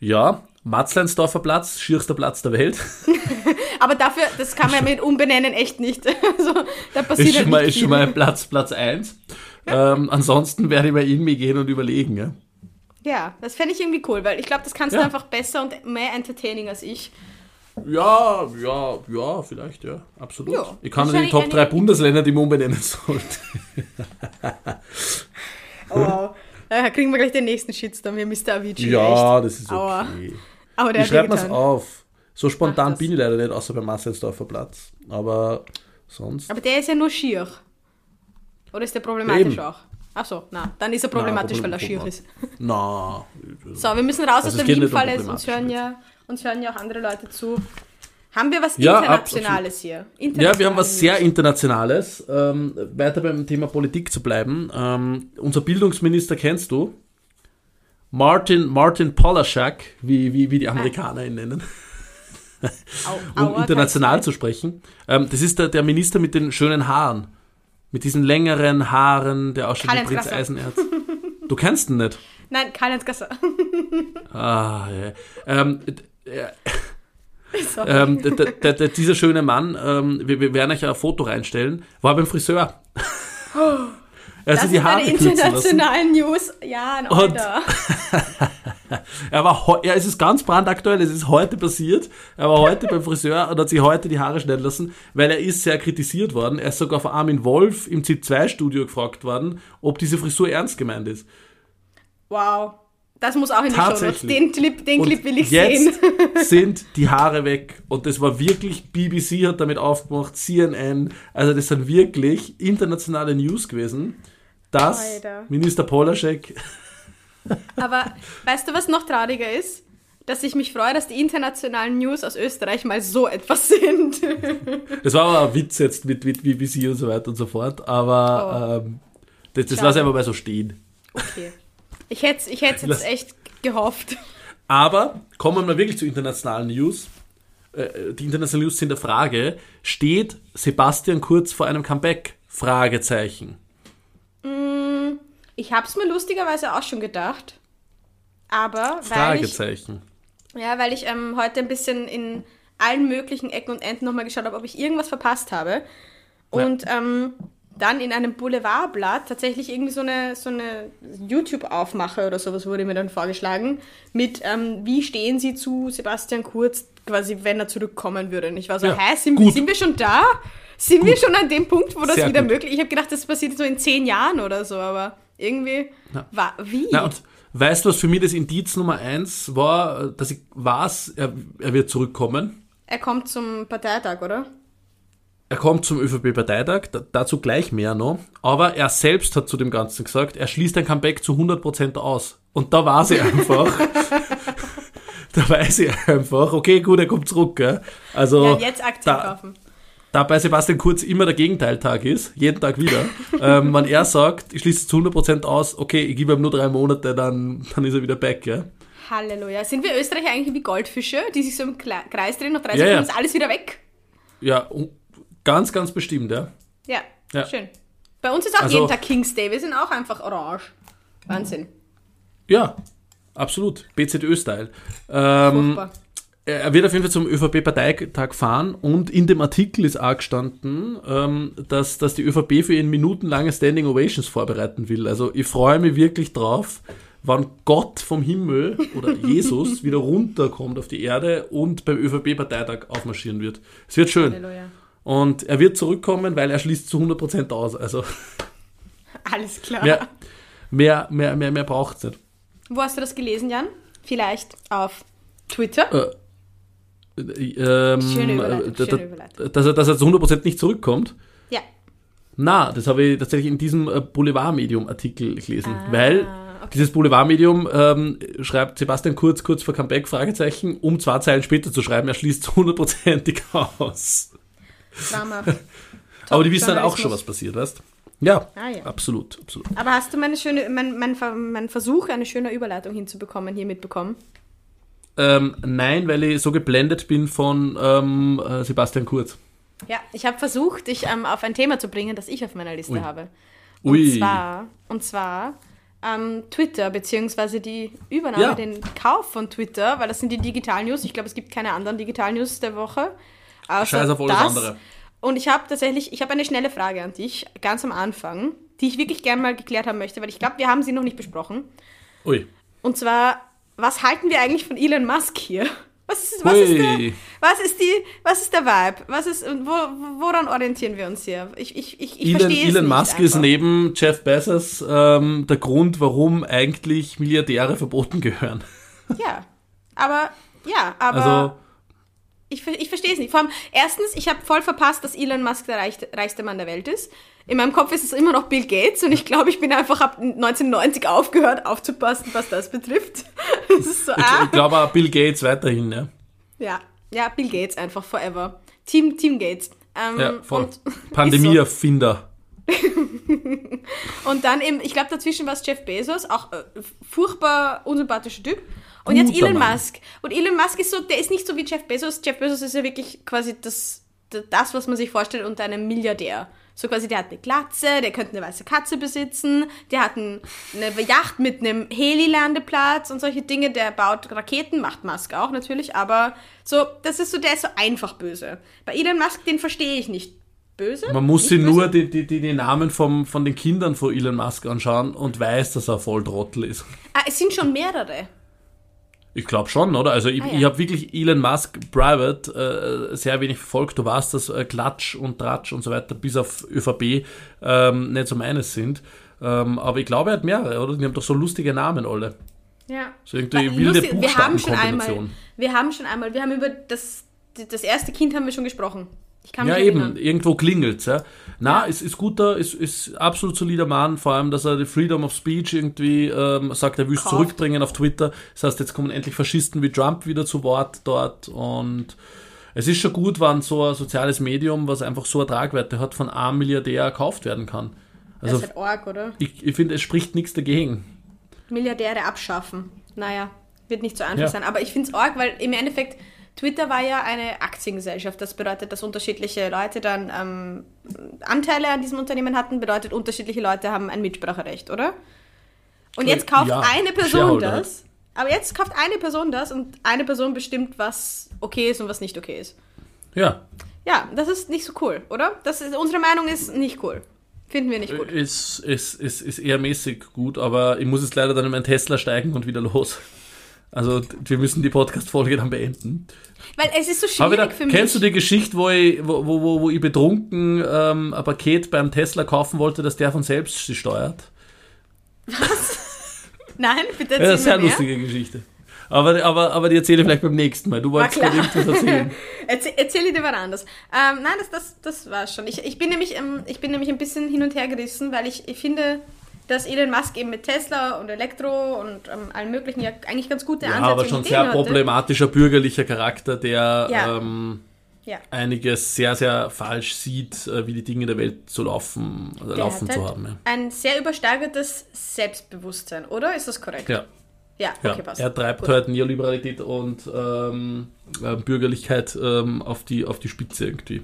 Ja, Matzleinsdorfer Platz, schierster Platz der Welt. Aber dafür, das kann man ja mit Umbenennen echt nicht. Also, da passiert Ist schon mal, ist schon mal Platz, Platz 1. Ähm, ansonsten werde ich mal in mich gehen und überlegen. Ja. Ja, das fände ich irgendwie cool, weil ich glaube, das kannst Ja. du einfach besser und mehr entertaining als ich. ja, ja, ja, vielleicht, ja, absolut. Ja, ich kann das ist die Top eine- 3 Bundesländer, die man umbenennen sollte. Wow. Da kriegen wir gleich den nächsten Shitstorm hier, Mr. Avicii. Ja, echt. das ist Aua. okay. Aber der Ich schreibe wehgetan. auf. So spontan das. bin ich leider nicht, außer beim Matzleinsdorfer Platz. Aber sonst. Aber der ist ja nur schier. Oder ist der problematisch Eben. auch? Ach so, na, dann ist er problematisch, weil er schier ist. Na. So, wir müssen raus Also aus der Wien-Falle. uns, hören ja, uns hören ja auch andere Leute zu. Haben wir was Ja, Internationales hier? Ja, wir haben was sehr Internationales. Ähm, weiter beim Thema Politik zu bleiben. Ähm, unser Bildungsminister kennst du? Martin, Martin Polaschak, wie, wie, wie die Amerikaner ihn nennen, um international zu sprechen. Ähm, das ist der, der Minister mit den schönen Haaren. Mit diesen längeren Haaren, der ausschaut wie Prinz. Eisenerz. Du kennst ihn nicht? Nein, Karl-Heinz Gasser. Ah, ja. Ähm, äh, ähm, dieser schöne Mann, ähm, wir, wir werden euch ein Foto reinstellen, war beim Friseur. Hat das die sind Haare lassen. internationalen News. Ja, Und- Alter. Er war, ja, es ist ganz brandaktuell, es ist heute passiert. Er war heute beim Friseur und hat sich heute die Haare schneiden lassen, weil er ist sehr kritisiert worden. Er ist sogar von Armin Wolf im ZIP2-Studio gefragt worden, ob diese Frisur ernst gemeint ist. Wow. Das muss auch in die Show. Den Clip, den Und Clip will ich jetzt sehen. sind die Haare weg. Und das war wirklich, BBC hat damit aufgemacht, CNN. Also das sind wirklich internationale News gewesen, dass Alter. Minister Polaschek Aber weißt du, was noch trauriger ist? Dass ich mich freue, dass die internationalen News aus Österreich mal so etwas sind. Das war aber ein Witz jetzt mit, mit BBC und so weiter und so fort, aber ähm, das, das lasse ich einfach mal so stehen. Okay. Ich hätte ich Lass- jetzt echt gehofft. Aber kommen wir wirklich zu internationalen News. Äh, Die internationalen News sind der Frage, steht Sebastian Kurz vor einem Comeback? Fragezeichen. Ich habe es mir lustigerweise auch schon gedacht. Aber weil ich, Fragezeichen. ja, weil ich ähm, heute ein bisschen in allen möglichen Ecken und Enden nochmal geschaut habe, ob ich irgendwas verpasst habe. Und ähm, dann in einem Boulevardblatt tatsächlich irgendwie so eine, so eine YouTube-Aufmache oder sowas wurde mir dann vorgeschlagen mit, ähm, wie stehen Sie zu Sebastian Kurz, quasi, wenn er zurückkommen würde. Und ich war so, Ja, hä, sind, gut. sind wir schon da? Sind wir schon an dem Punkt, wo das Sehr wieder gut. möglich ist? Ich habe gedacht, das passiert so in zehn Jahren oder so, aber irgendwie war, wie? Na, und weißt du, was für mich das Indiz Nummer eins war, dass ich weiß, er, er wird zurückkommen. er kommt zum Parteitag, oder? Er kommt zum ÖVP-Parteitag, da, dazu gleich mehr noch. Aber er selbst hat zu dem Ganzen gesagt, er schließt ein Comeback zu 100% aus. Und da weiß ich einfach, da weiß ich einfach, okay, gut, er kommt zurück. Gell? Also, Ja, jetzt Aktien da, kaufen. da bei Sebastian Kurz immer der Gegenteiltag ist, jeden Tag wieder, ähm, wenn er sagt, ich schließe zu 100% aus, okay, ich gebe ihm nur drei Monate, dann, dann ist er wieder back. Ja? Halleluja. Sind wir Österreicher eigentlich wie Goldfische, die sich so im Kreis drehen, nach drei Ja, Sekunden ja. ist alles wieder weg? Ja, ganz, ganz bestimmt, ja. Ja, Ja. schön. Bei uns ist auch Also- jeden Tag King's Day. Wir sind auch einfach orange. Wahnsinn. Ja, absolut. BZÖ-Style. Ähm, er wird auf jeden Fall zum ÖVP-Parteitag fahren und in dem Artikel ist auch gestanden, ähm, dass, dass die ÖVP für ihn minutenlange Standing Ovations vorbereiten will. Also ich freue mich wirklich drauf, wann Gott vom Himmel oder Jesus wieder runterkommt auf die Erde und beim ÖVP-Parteitag aufmarschieren wird. Es wird schön. Halleluja. Und er wird zurückkommen, weil er schließt zu 100% aus. Also Alles klar. mehr, mehr, mehr, mehr, mehr braucht es nicht. Wo hast du das gelesen, Jan? Vielleicht auf Twitter? Äh, ähm, Schöne Überleitung, äh, da- schöne Überleitung. Dass er, dass er zu 100% nicht zurückkommt. Ja. Na, das habe ich tatsächlich in diesem äh, Boulevardmedium-Artikel gelesen, Ah, weil okay. dieses Boulevardmedium ähm, schreibt Sebastian Kurz kurz vor Comeback, Fragezeichen, um zwei Zeilen später zu schreiben, er schließt zu hundertprozentig aus. Traumhaft. Aber die wissen dann auch schon, was passiert, weißt Ja, Ah, ja. absolut, absolut. Aber hast du meine schöne, mein, mein, mein Versuch, eine schöne Überleitung hinzubekommen, hier mitbekommen? Ähm, nein, weil ich so geblendet bin von ähm, äh, Sebastian Kurz. Ja, ich habe versucht, dich ähm, auf ein Thema zu bringen, das ich auf meiner Liste Ui. habe. Ui. Und zwar, und zwar ähm, Twitter, beziehungsweise die Übernahme, Ja. den Kauf von Twitter, weil das sind die Digital News. Ich glaube, es gibt keine anderen Digital News der Woche. außer Scheiß auf alles das. andere. Und ich habe tatsächlich, ich habe eine schnelle Frage an dich, ganz am Anfang, die ich wirklich gerne mal geklärt haben möchte, weil ich glaube, wir haben sie noch nicht besprochen. Ui. Und zwar, was halten wir eigentlich von Elon Musk hier? Was ist, was ist, der, was ist die, was ist der Vibe? Was ist, wo, woran orientieren wir uns hier? Ich, ich, ich, ich Elon, verstehe es Elon Musk ist einfach. neben Jeff Bezos ähm, der Grund, warum eigentlich Milliardäre verboten gehören. Ja, aber, ja, aber Also, ich, ich verstehe es nicht. Vor allem, erstens, ich habe voll verpasst, dass Elon Musk der reichste, reichste Mann der Welt ist. In meinem Kopf ist es immer noch Bill Gates und ich glaube, ich bin einfach ab 1990 aufgehört aufzupassen, was das betrifft. Das ist so, ich, ah. ich glaube auch Bill Gates weiterhin, ja. Ja, ja, Bill Gates einfach forever. Team, Team Gates. Ähm, ja voll. Pandemie-Erfinder. Und dann eben, ich glaube, dazwischen war es Jeff Bezos, auch äh, furchtbar unsympathischer Typ. Und jetzt Elon Mann. Musk. Und Elon Musk ist so, der ist nicht so wie Jeff Bezos. Jeff Bezos ist ja wirklich quasi das, das was man sich vorstellt unter einem Milliardär. So quasi, der hat eine Glatze, der könnte eine weiße Katze besitzen, der hat ein, eine Yacht mit einem Heli-Landeplatz und solche Dinge, der baut Raketen, macht Musk auch natürlich, aber so, das ist so, der ist so einfach böse. Bei Elon Musk, den verstehe ich nicht. Böse? Man muss sich nur die, die, die, die Namen vom, von den Kindern von Elon Musk anschauen und weiß, dass er voll Trottel ist. Ah, es sind schon mehrere. Ich glaube schon, oder? Also ich, Ah, ja. ich habe wirklich Elon Musk Private äh, sehr wenig verfolgt. Du weißt, dass äh, Klatsch und Tratsch und so weiter bis auf ÖVP ähm, nicht so meines sind. Ähm, aber ich glaube, er hat mehrere, oder? Die haben doch so lustige Namen alle. Ja. So irgendwie Weil wilde lustig, wir haben schon einmal, wir haben schon einmal, wir haben über das, das erste Kind haben wir schon gesprochen. Ich kann Ja, eben, erinnern. irgendwo klingelt's, ja. Na, Ja. es ist guter, ist, ist absolut solider Mann, vor allem, dass er die Freedom of Speech irgendwie ähm, sagt, er will es zurückbringen auf Twitter. Das heißt, jetzt kommen endlich Faschisten wie Trump wieder zu Wort dort und es ist schon gut, wenn so ein soziales Medium, was einfach so eine Tragweite hat, von einem Milliardär gekauft werden kann. Das Also ist halt arg, oder? ich, ich finde, es spricht nichts dagegen. Milliardäre abschaffen. Naja, wird nicht so einfach Ja. sein. Aber ich finde es arg, weil im Endeffekt, Twitter war ja eine Aktiengesellschaft. Das bedeutet, dass unterschiedliche Leute dann ähm, Anteile an diesem Unternehmen hatten, bedeutet, unterschiedliche Leute haben ein Mitspracherecht, oder? Und jetzt kauft Ja, eine Person halt. das. Aber jetzt kauft eine Person das und eine Person bestimmt, was okay ist und was nicht okay ist. Ja, Ja, das ist nicht so cool, oder? Das ist, unsere Meinung ist nicht cool. Finden wir nicht gut. ist, ist, ist, ist eher mäßig gut, aber ich muss jetzt leider dann in meinen Tesla steigen und wieder los. Also wir müssen die Podcast-Folge dann beenden. Weil es ist so schwierig wieder, für mich. kennst du die Geschichte, wo ich, wo, wo, wo, ich betrunken ähm, ein Paket beim Tesla kaufen wollte, dass der von selbst sie steuert? Nein, bitte Ja, erzähl das ist eine lustige Geschichte. Aber, aber, aber die erzähle ich vielleicht beim nächsten Mal. Du wolltest gerade irgendwas erzählen. Erzähl, erzähl dir was anderes. Ähm, nein, das, das, das war's schon. Ich, ich, bin nämlich, ähm, ich bin nämlich ein bisschen hin und her gerissen, weil ich, ich finde, dass Elon Musk eben mit Tesla und Elektro und ähm, allen möglichen ja eigentlich ganz gute Ja, Ansätze aber schon sehr hatte. problematischer bürgerlicher Charakter, der Ja. ähm, Ja. einiges sehr, sehr falsch sieht, äh, wie die Dinge der Welt zu laufen, Der laufen zu halt haben. Ja. Ein sehr übersteigertes Selbstbewusstsein, oder? Ist das korrekt? Ja. Ja, Ja, okay, passt. er treibt Gut. halt Neoliberalität und ähm, äh, Bürgerlichkeit ähm, auf, die, auf die Spitze irgendwie.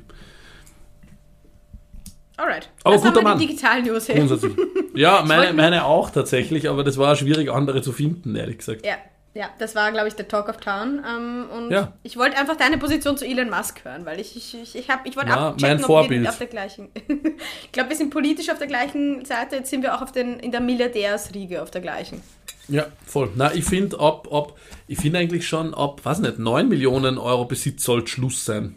Alright. Aber das haben guter wir Mann. die digitalen News hier. Grundsätzlich. Ja, meine, meine auch tatsächlich, aber das war schwierig, andere zu finden, ehrlich gesagt. Ja, ja, das war, glaube ich, der Talk of Town. Ähm, und Ja. ich wollte einfach deine Position zu Elon Musk hören, weil ich, ich, ich, ich, hab, ich wollte Ja, abchecken, mein ob Vorbild. wir auf der gleichen. ich glaube, wir sind politisch auf der gleichen Seite, jetzt sind wir auch auf den, in der Milliardärsriege auf der gleichen. Ja, voll. Na, ich finde, ab, ab, ich finde eigentlich schon, ab, was nicht, 9 Millionen Euro Besitz sollte Schluss sein.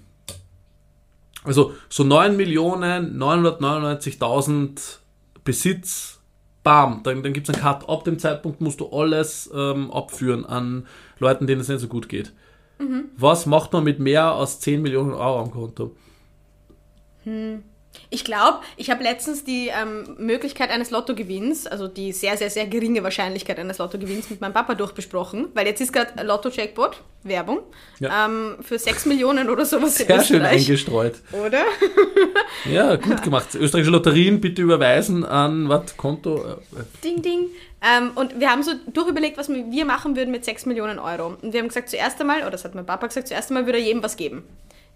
Also so 9 Millionen 999.000 Besitz, bam, dann, dann gibt es einen Cut. Ab dem Zeitpunkt musst du alles ähm, abführen an Leuten, denen es nicht so gut geht. Was macht man mit mehr als 10 Millionen Euro am Konto? Ich glaube, ich habe letztens die ähm, Möglichkeit eines Lottogewinns, also die sehr, sehr, sehr geringe Wahrscheinlichkeit eines Lottogewinns mit meinem Papa durchbesprochen, weil jetzt ist gerade Lotto-Jackpot, Werbung, Ja. ähm, für 6 Millionen oder sowas Sehr schön eingestreut. Oder? Ja, gut gemacht. Österreichische Lotterien bitte überweisen an, was, Konto? Äh, Ding, ding. Ähm, und wir haben so durchüberlegt, was wir machen würden mit 6 Millionen Euro. Und wir haben gesagt, zuerst einmal, oder das hat mein Papa gesagt, zuerst einmal würde er jedem was geben.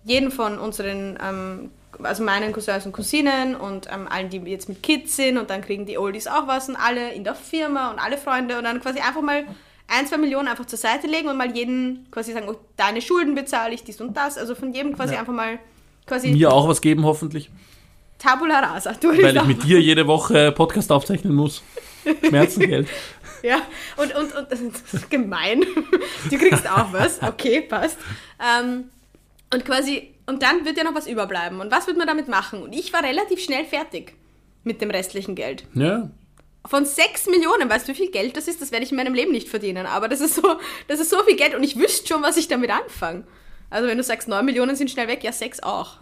Jeden von unseren, ähm, also meinen Cousins und Cousinen und ähm, allen, die jetzt mit Kids sind und dann kriegen die Oldies auch was und alle in der Firma und alle Freunde und dann quasi einfach mal ein, zwei Millionen einfach zur Seite legen und mal jeden quasi sagen, oh, deine Schulden bezahle ich, dies und das. Also von jedem quasi Ja. einfach mal quasi mir auch was geben, hoffentlich. Tabula rasa. Weil ich mit dir jede Woche Podcast aufzeichnen muss. Schmerzengeld. Ja, und, und, und das ist gemein. Du kriegst auch was. Okay, passt. Ähm, und quasi, und dann wird ja noch was überbleiben. Und was wird man damit machen? Und ich war relativ schnell fertig mit dem restlichen Geld. Ja. Von 6 Millionen, weißt du, wie viel Geld das ist? Das werde ich in meinem Leben nicht verdienen. Aber das ist so, das ist so viel Geld und ich wüsste schon, was ich damit anfange. Also wenn du sagst, 9 Millionen sind schnell weg, ja, 6 auch.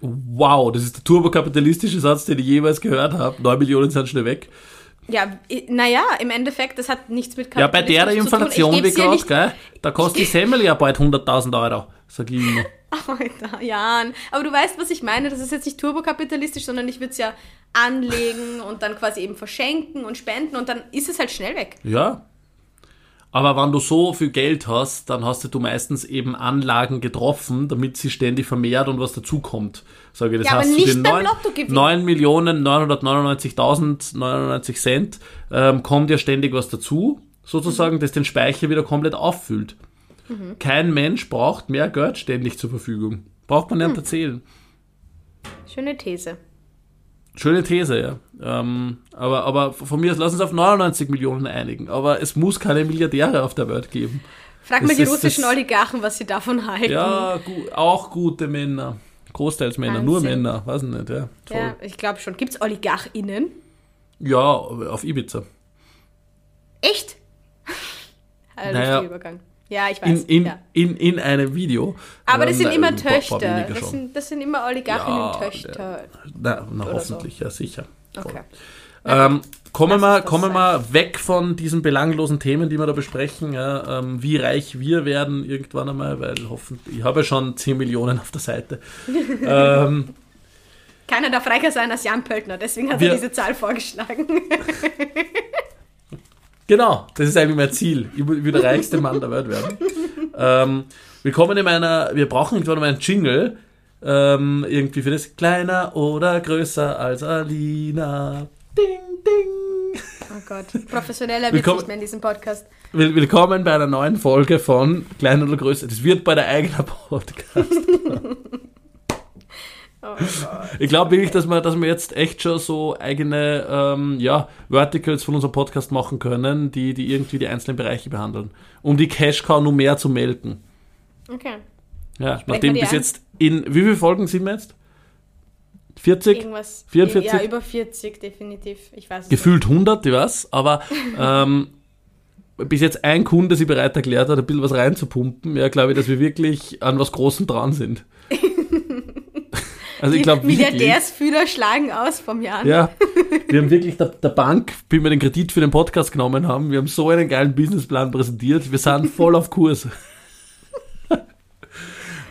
Wow, das ist der turbokapitalistische Satz, den ich jemals gehört habe. 9 Millionen sind schnell weg. Ja, naja, im Endeffekt, das hat nichts mit Ja, bei der Kapitalismus zu tun. Inflation Ich wie geb's dir gerade, gell? Da kostet die Semmel ja bald 100.000 Euro. Sag ich immer. Alter, Jan. Aber du weißt, was ich meine. Das ist jetzt nicht turbokapitalistisch, sondern ich würde es ja anlegen und dann quasi eben verschenken und spenden und dann ist es halt schnell weg. Ja. Aber wenn du so viel Geld hast, dann hast du meistens eben Anlagen getroffen, damit sie ständig vermehrt und was dazukommt. Sage ich. Das Ja, heißt, nicht zu den beim 9, Lottogewinn. 9 Millionen 999.099 Cent ähm, kommt ja ständig was dazu, sozusagen, das den Speicher wieder komplett auffüllt. Mhm. Kein Mensch braucht mehr Geld ständig zur Verfügung. Braucht man nicht erzählen. Schöne These. Schöne These, ja. Ähm, aber, aber von mir aus, lass uns auf 99 Millionen einigen. Aber es muss keine Milliardäre auf der Welt geben. Frag mal Das die ist- russischen Oligarchen, was sie davon halten. Ja, gu auch gute Männer. Großteils Männer, nur Wahnsinn. Männer, weiß ich nicht, ja. Toll. Ja, ich glaube schon. Gibt es OligarchInnen? Ja, auf Ibiza. Echt? Ein Naja. Übergang. Ja, ich weiß. In, in, ja. in, in einem Video. Aber das Ähm, sind immer Töchter. Das sind, das sind immer Ja, Oligarchinnen-Töchter. Na, na Oder hoffentlich, ja sicher. Okay. Ähm, kommen wir, kommen sein. wir weg von diesen belanglosen Themen, die wir da besprechen, ja, ähm, wie reich wir werden irgendwann einmal, weil hoffentlich, ich habe ja schon 10 Millionen auf der Seite. ähm, Keiner darf reicher sein als Jan Pöltner, deswegen hat Wir- er diese Zahl vorgeschlagen. genau, das ist eigentlich mein Ziel. Ich will der reichste Mann der Welt werden. ähm, wir kommen in meiner, wir brauchen irgendwann mal einen Jingle, ähm, irgendwie für das kleiner oder größer als Alina. Ding, ding. Oh Gott, professioneller wird nicht mehr in diesem Podcast. Will- Willkommen bei einer neuen Folge von Klein oder Größer. Das wird bei der eigenen Podcast. Oh. Ich glaube wirklich, dass wir, dass wir jetzt echt schon so eigene ähm, ja, Verticals von unserem Podcast machen können, die, die irgendwie die einzelnen Bereiche behandeln. Um die Cash Cow nur mehr zu melken. Okay. Ja, nachdem wir die bis ein? jetzt in. Wie viele Folgen sind wir jetzt? 40? Irgendwas. 44? Ja, über 40 definitiv. Ich weiß Gefühlt 100, ich weiß, aber ähm, bis jetzt ein Kunde sich bereit erklärt hat, ein bisschen was reinzupumpen, ja, glaube ich, dass wir wirklich an was Großem dran sind. Also ich nicht. glaube. Milliardärsfühler schlagen aus vom Jan. Ja, wir haben wirklich der, der Bank, wie wir den Kredit für den Podcast genommen haben, wir haben so einen geilen Businessplan präsentiert, wir sind voll auf Kurs.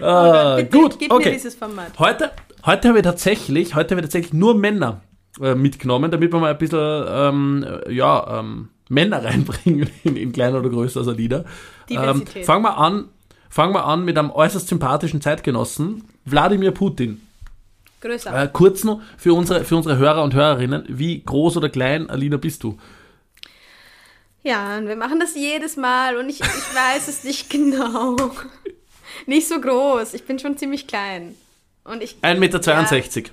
Oh ah, bitte, gut, gib mir okay. dieses Format. Heute, heute haben wir tatsächlich, heute haben wir tatsächlich nur Männer äh, mitgenommen, damit wir mal ein bisschen ähm, äh, ja, ähm, Männer reinbringen in, in kleiner oder größer als Lieder. Ähm, fangen wir an, fangen wir an mit einem äußerst sympathischen Zeitgenossen, Wladimir Putin. Größer. Äh, kurz noch für unsere, für unsere Hörer und Hörerinnen, wie groß oder klein, Alina, bist du? Ja, und wir machen das jedes Mal und ich, ich weiß es nicht genau. Nicht so groß. Ich bin schon ziemlich klein. Und ich 1,62 Meter.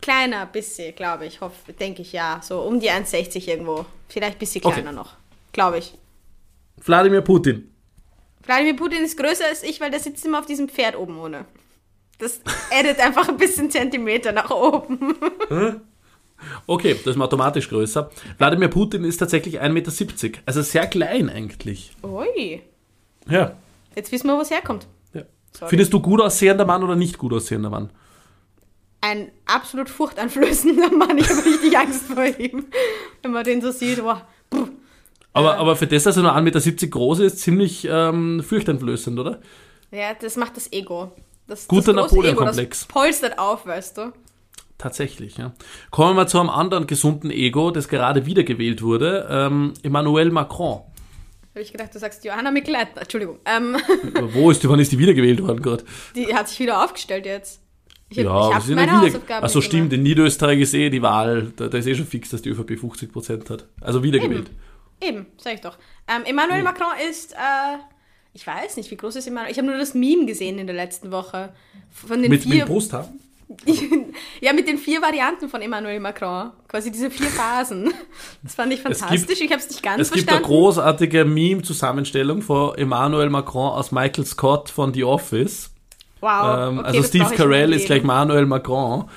kleiner bisschen, glaube ich. Hoffe, denke ich ja. So um die 1,60 irgendwo. Vielleicht ein bisschen Okay. kleiner noch. Glaube ich. Wladimir Putin. Wladimir Putin ist größer als ich, weil der sitzt immer auf diesem Pferd oben ohne. Das addet einfach ein bisschen Zentimeter nach oben. Okay, das ist automatisch größer. Wladimir Putin ist tatsächlich 1,70 Meter. Also sehr klein eigentlich. Ui. Ja. Jetzt wissen wir, wo es herkommt. Sorry. Findest du gut aussehender Mann oder nicht gut aussehender Mann? Ein absolut furchteinflößender Mann. Ich habe richtig Angst vor ihm. Wenn man den so sieht. Boah. Puh. Aber, aber für das, dass er nur 1,70 Meter groß ist, ziemlich ähm, furchteinflößend, oder? Ja, das macht das Ego. Das, Guter Napoleon-Komplex. Das polstert auf, weißt du. Tatsächlich, ja. Kommen wir zu einem anderen gesunden Ego, das gerade wiedergewählt wurde. Ähm, Emmanuel Macron. Habe ich gedacht, du sagst Johanna Mikleitner. Entschuldigung. Ähm, Wo ist die, wann ist die wiedergewählt worden gerade? die hat sich wieder aufgestellt jetzt. Ich, hab- Ja, ich habe meine wieder. Hausaufgaben nicht stimmt, in Niederösterreich ist eh die Wahl. Da, da ist eh schon fix, dass die ÖVP 50% hat. Also wiedergewählt. Eben, sag ich doch. Ähm, Emmanuel Macron ist, äh, ich weiß nicht, wie groß ist Emmanuel? Ich habe nur das Meme gesehen in der letzten Woche. Von den Mit, vier, mit Brusthaar? ja, mit den vier Varianten von Emmanuel Macron. Quasi diese vier Phasen. Das fand ich fantastisch. gibt- ich habe es nicht ganz Es gibt eine verstanden. großartige Meme-Zusammenstellung von Emmanuel Macron aus Michael Scott von The Office. wow. ähm, okay, also das Steve Carell ist gleich Manuel Macron.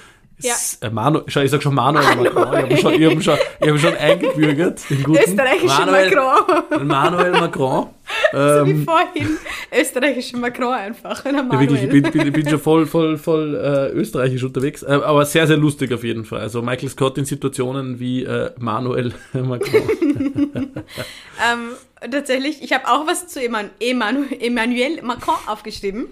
Ja. Äh, Manu schau, ich sag schon Manuel Macron. Ich habe schon, ich hab schon, ich hab schon eingebürgert. Den guten Österreichische Manuel, Macron. Manuel Macron. So wie Ähm, vorhin. Österreichische Macron einfach. Ja, wirklich, ich bin, bin, ich bin schon voll, voll, voll äh, österreichisch unterwegs. Äh, aber sehr, sehr lustig auf jeden Fall. Also Michael Scott in Situationen wie äh, Manuel Macron. Ähm, tatsächlich, ich habe auch was zu Emanu Emmanuel Macron aufgeschrieben.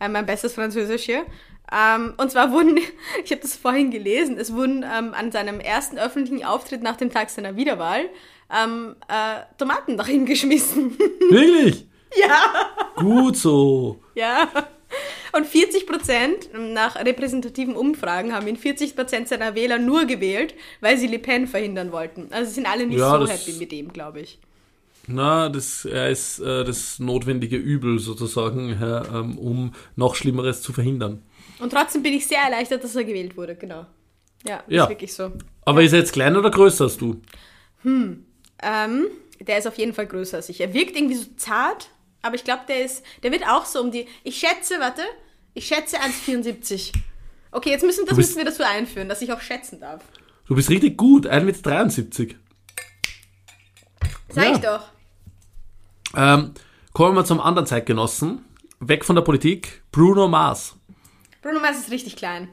Äh, mein bestes Französisch hier. Ähm, und zwar wurden, ich habe das vorhin gelesen, es wurden ähm, an seinem ersten öffentlichen Auftritt nach dem Tag seiner Wiederwahl ähm, äh, Tomaten nach ihm geschmissen. Wirklich? ja, Gut so. ja. Und 40 Prozent nach repräsentativen Umfragen haben ihn 40 Prozent seiner Wähler nur gewählt, weil sie Le Pen verhindern wollten. Also sind alle nicht Ja, so happy mit ihm, glaube ich. Na, das, er ist äh, das notwendige Übel sozusagen, ähm, um noch Schlimmeres zu verhindern. Und trotzdem bin ich sehr erleichtert, dass er gewählt wurde, genau. Ja, Ja. ist wirklich so. Aber ist er jetzt kleiner oder größer als du? Ähm, der ist auf jeden Fall größer als ich. Er wirkt irgendwie so zart, aber ich glaube, der ist, der wird auch so um die, ich schätze, warte, ich schätze 1,74. Okay, jetzt müssen, das bist- müssen wir dazu einführen, dass ich auch schätzen darf. Du bist richtig gut, 1,73 Meter. Sag Ja. ich doch. Ähm, kommen wir zum anderen Zeitgenossen. Weg von der Politik. Bruno Mars. Bruno Mars ist richtig klein.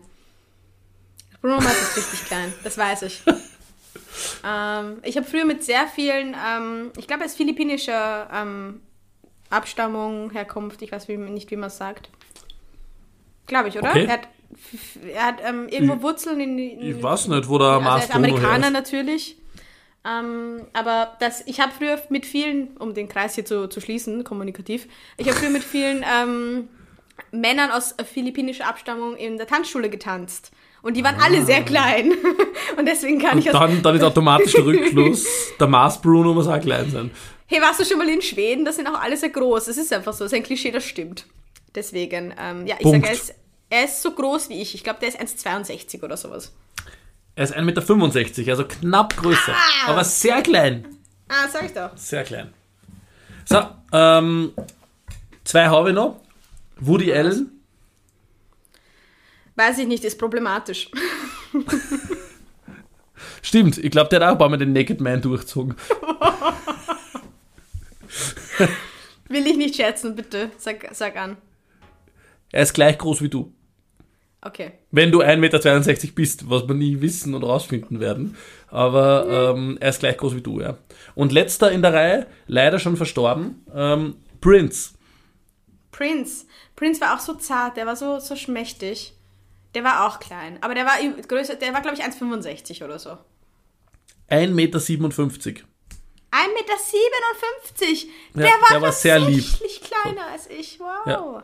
Bruno Mars ist richtig klein, das weiß ich. ähm, ich habe früher mit sehr vielen, ähm, ich glaube, er ist philippinischer ähm, Abstammung, Herkunft, ich weiß wie, nicht, wie man es sagt. Glaube ich, oder? Okay. Er hat, er hat ähm, irgendwo Wurzeln in die. in Ich weiß nicht, wo der also er Mars ist Bruno Amerikaner ist. natürlich. Ähm, aber das, ich habe früher mit vielen, um den Kreis hier zu, zu schließen, kommunikativ, ich habe früher mit vielen ähm, Männern aus philippinischer Abstammung in der Tanzschule getanzt. Und die waren alle sehr klein. Und deswegen kann ich Und aus. dann, dann ist automatisch der Rückschluss, der Mars Bruno muss auch klein sein. Hey, warst du schon mal in Schweden? Das sind auch alle sehr groß. Das ist einfach so. Das ist ein Klischee, das stimmt. Deswegen, ähm, ja, ich sage, er ist, er ist so groß wie ich. Ich glaube, der ist 1,62 oder sowas. Er ist 1,65 Meter, also knapp größer. Ah! Aber sehr klein. Ah, sag ich doch. Sehr klein. So, ähm, zwei habe ich noch. Woody Allen. Weiß ich nicht, ist problematisch. Stimmt, ich glaube, der hat auch ein paar Mal den Naked Man durchgezogen. Will ich nicht schätzen, bitte. Sag, sag an. Er ist gleich groß wie du. Okay. Wenn du 1,62 Meter bist, was wir nie wissen und rausfinden werden. Aber ähm, er ist gleich groß wie du, ja. Und letzter in der Reihe, leider schon verstorben, ähm, Prince. Prince. Prince war auch so zart, der war so, so schmächtig. Der war auch klein. Aber der war größer, der war, glaube ich, 1,65 oder so. 1,57 Meter. 1,57 Meter. Der Ja, war, der war sehr lieb. tatsächlich kleiner als ich. Wow. Ja.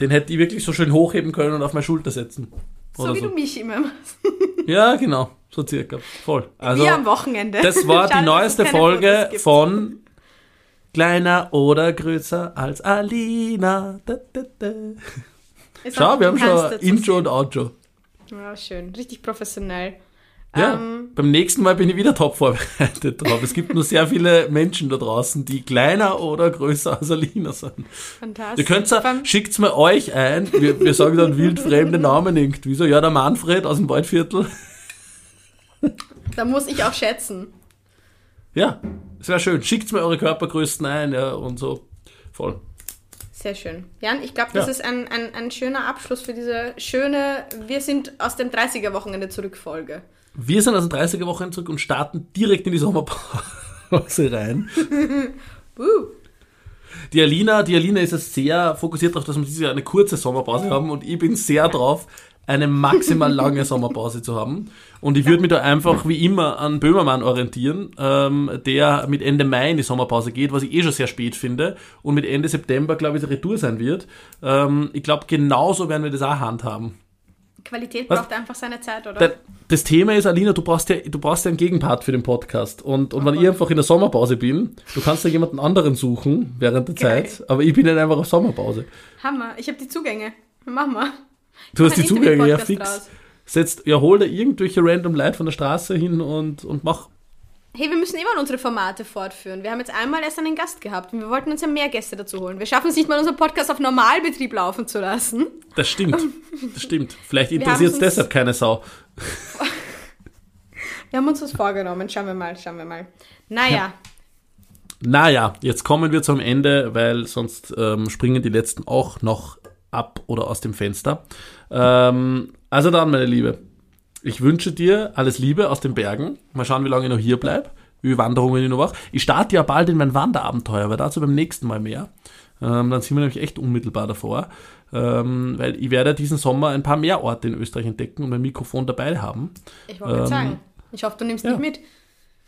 Den hätte ich wirklich so schön hochheben können und auf meine Schulter setzen. so wie so. du mich immer machst. Ja, genau. So circa. Voll. Also, wie am Wochenende. das war Schade, die neueste Folge von Kleiner oder größer als Alina. Da, da, da. Schau, auch wir haben schon Intro und Outro. Ja, schön. Richtig professionell. Ja, Ähm, beim nächsten Mal bin ich wieder top vorbereitet drauf. Es gibt nur sehr viele Menschen da draußen, die kleiner oder größer als Alina sind. fantastisch. Ihr könnt Beim- schickt's mir euch ein. Wir, wir sagen dann wildfremde Namen irgendwie so. Ja, der Manfred aus dem Waldviertel. Da muss ich auch schätzen. Ja, es wäre schön. Schickt's mir eure Körpergrößen ein, ja, und so. Voll. Sehr schön. Jan, ich glaube, das Ja. ist ein, ein, ein schöner Abschluss für diese schöne Wir sind aus dem 30er-Wochenende zurück Folge. Wir sind aus den 30er-Wochen zurück und starten direkt in die Sommerpause rein. Uh, Die Alina, die Alina ist jetzt sehr fokussiert darauf, dass wir dieses Jahr eine kurze Sommerpause haben und ich bin sehr drauf, eine maximal lange Sommerpause zu haben. Und ich würde mich da einfach wie immer an Böhmermann orientieren, ähm, der mit Ende Mai in die Sommerpause geht, was ich eh schon sehr spät finde und mit Ende September, glaube ich, die Retour sein wird. Ähm, ich glaube, genauso werden wir das auch handhaben. Qualität Was? braucht einfach seine Zeit, oder? Da- Das Thema ist, Alina, du brauchst ja, du brauchst ja einen Gegenpart für den Podcast. Und, und wenn ich einfach in der Sommerpause bin, du kannst ja jemanden anderen suchen während der Geil. Zeit, aber ich bin dann einfach auf Sommerpause. Hammer. Ich habe die Zugänge. Mach mal. Du hast die Zugänge, ja fix. Setzt, ja, hol da irgendwelche random Leute von der Straße hin und, und mach. Hey, wir müssen immer unsere Formate fortführen. Wir haben jetzt einmal erst einen Gast gehabt und wir wollten uns ja mehr Gäste dazu holen. Wir schaffen es nicht mal, unseren Podcast auf Normalbetrieb laufen zu lassen. Das stimmt. Das stimmt. Vielleicht interessiert es deshalb keine Sau. Wir haben uns was vorgenommen. Schauen wir mal, schauen wir mal. Naja, Naja, jetzt kommen wir zum Ende, weil sonst ähm, springen die letzten auch noch ab oder aus dem Fenster. Ähm, also dann, meine Liebe, ich wünsche dir alles Liebe aus den Bergen. Mal schauen, wie lange ich noch hier bleibe, wie Wanderungen ich noch mache. Ich starte ja bald in mein Wanderabenteuer, aber dazu beim nächsten Mal mehr. Ähm, dann sind wir nämlich echt unmittelbar davor, ähm, weil ich werde diesen Sommer ein paar mehr Orte in Österreich entdecken und mein Mikrofon dabei haben. ich wollte gerade Ähm, sagen. Ich hoffe, du nimmst ja. mit.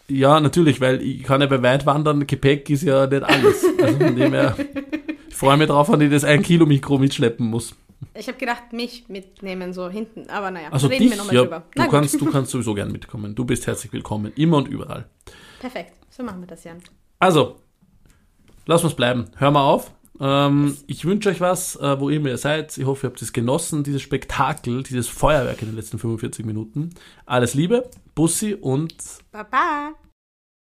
Ja, natürlich, weil ich kann ja bei weit wandern, Gepäck ist ja nicht alles. Also von dem her, freue mich drauf, wenn ich das 1 Kilo Mikro mitschleppen muss. Ich habe gedacht, mich mitnehmen, so hinten. Aber naja, Also reden dich, wir nochmal ja, drüber. du kannst, du kannst sowieso gern mitkommen. Du bist herzlich willkommen, immer und überall. Perfekt. So machen wir das, Jan. Also, lass uns bleiben. Hör mal auf. Ähm, ich wünsche euch was, äh, wo immer ihr seid. Ich hoffe, ihr habt es genossen, dieses Spektakel, dieses Feuerwerk in den letzten 45 Minuten. Alles Liebe, Bussi und Baba!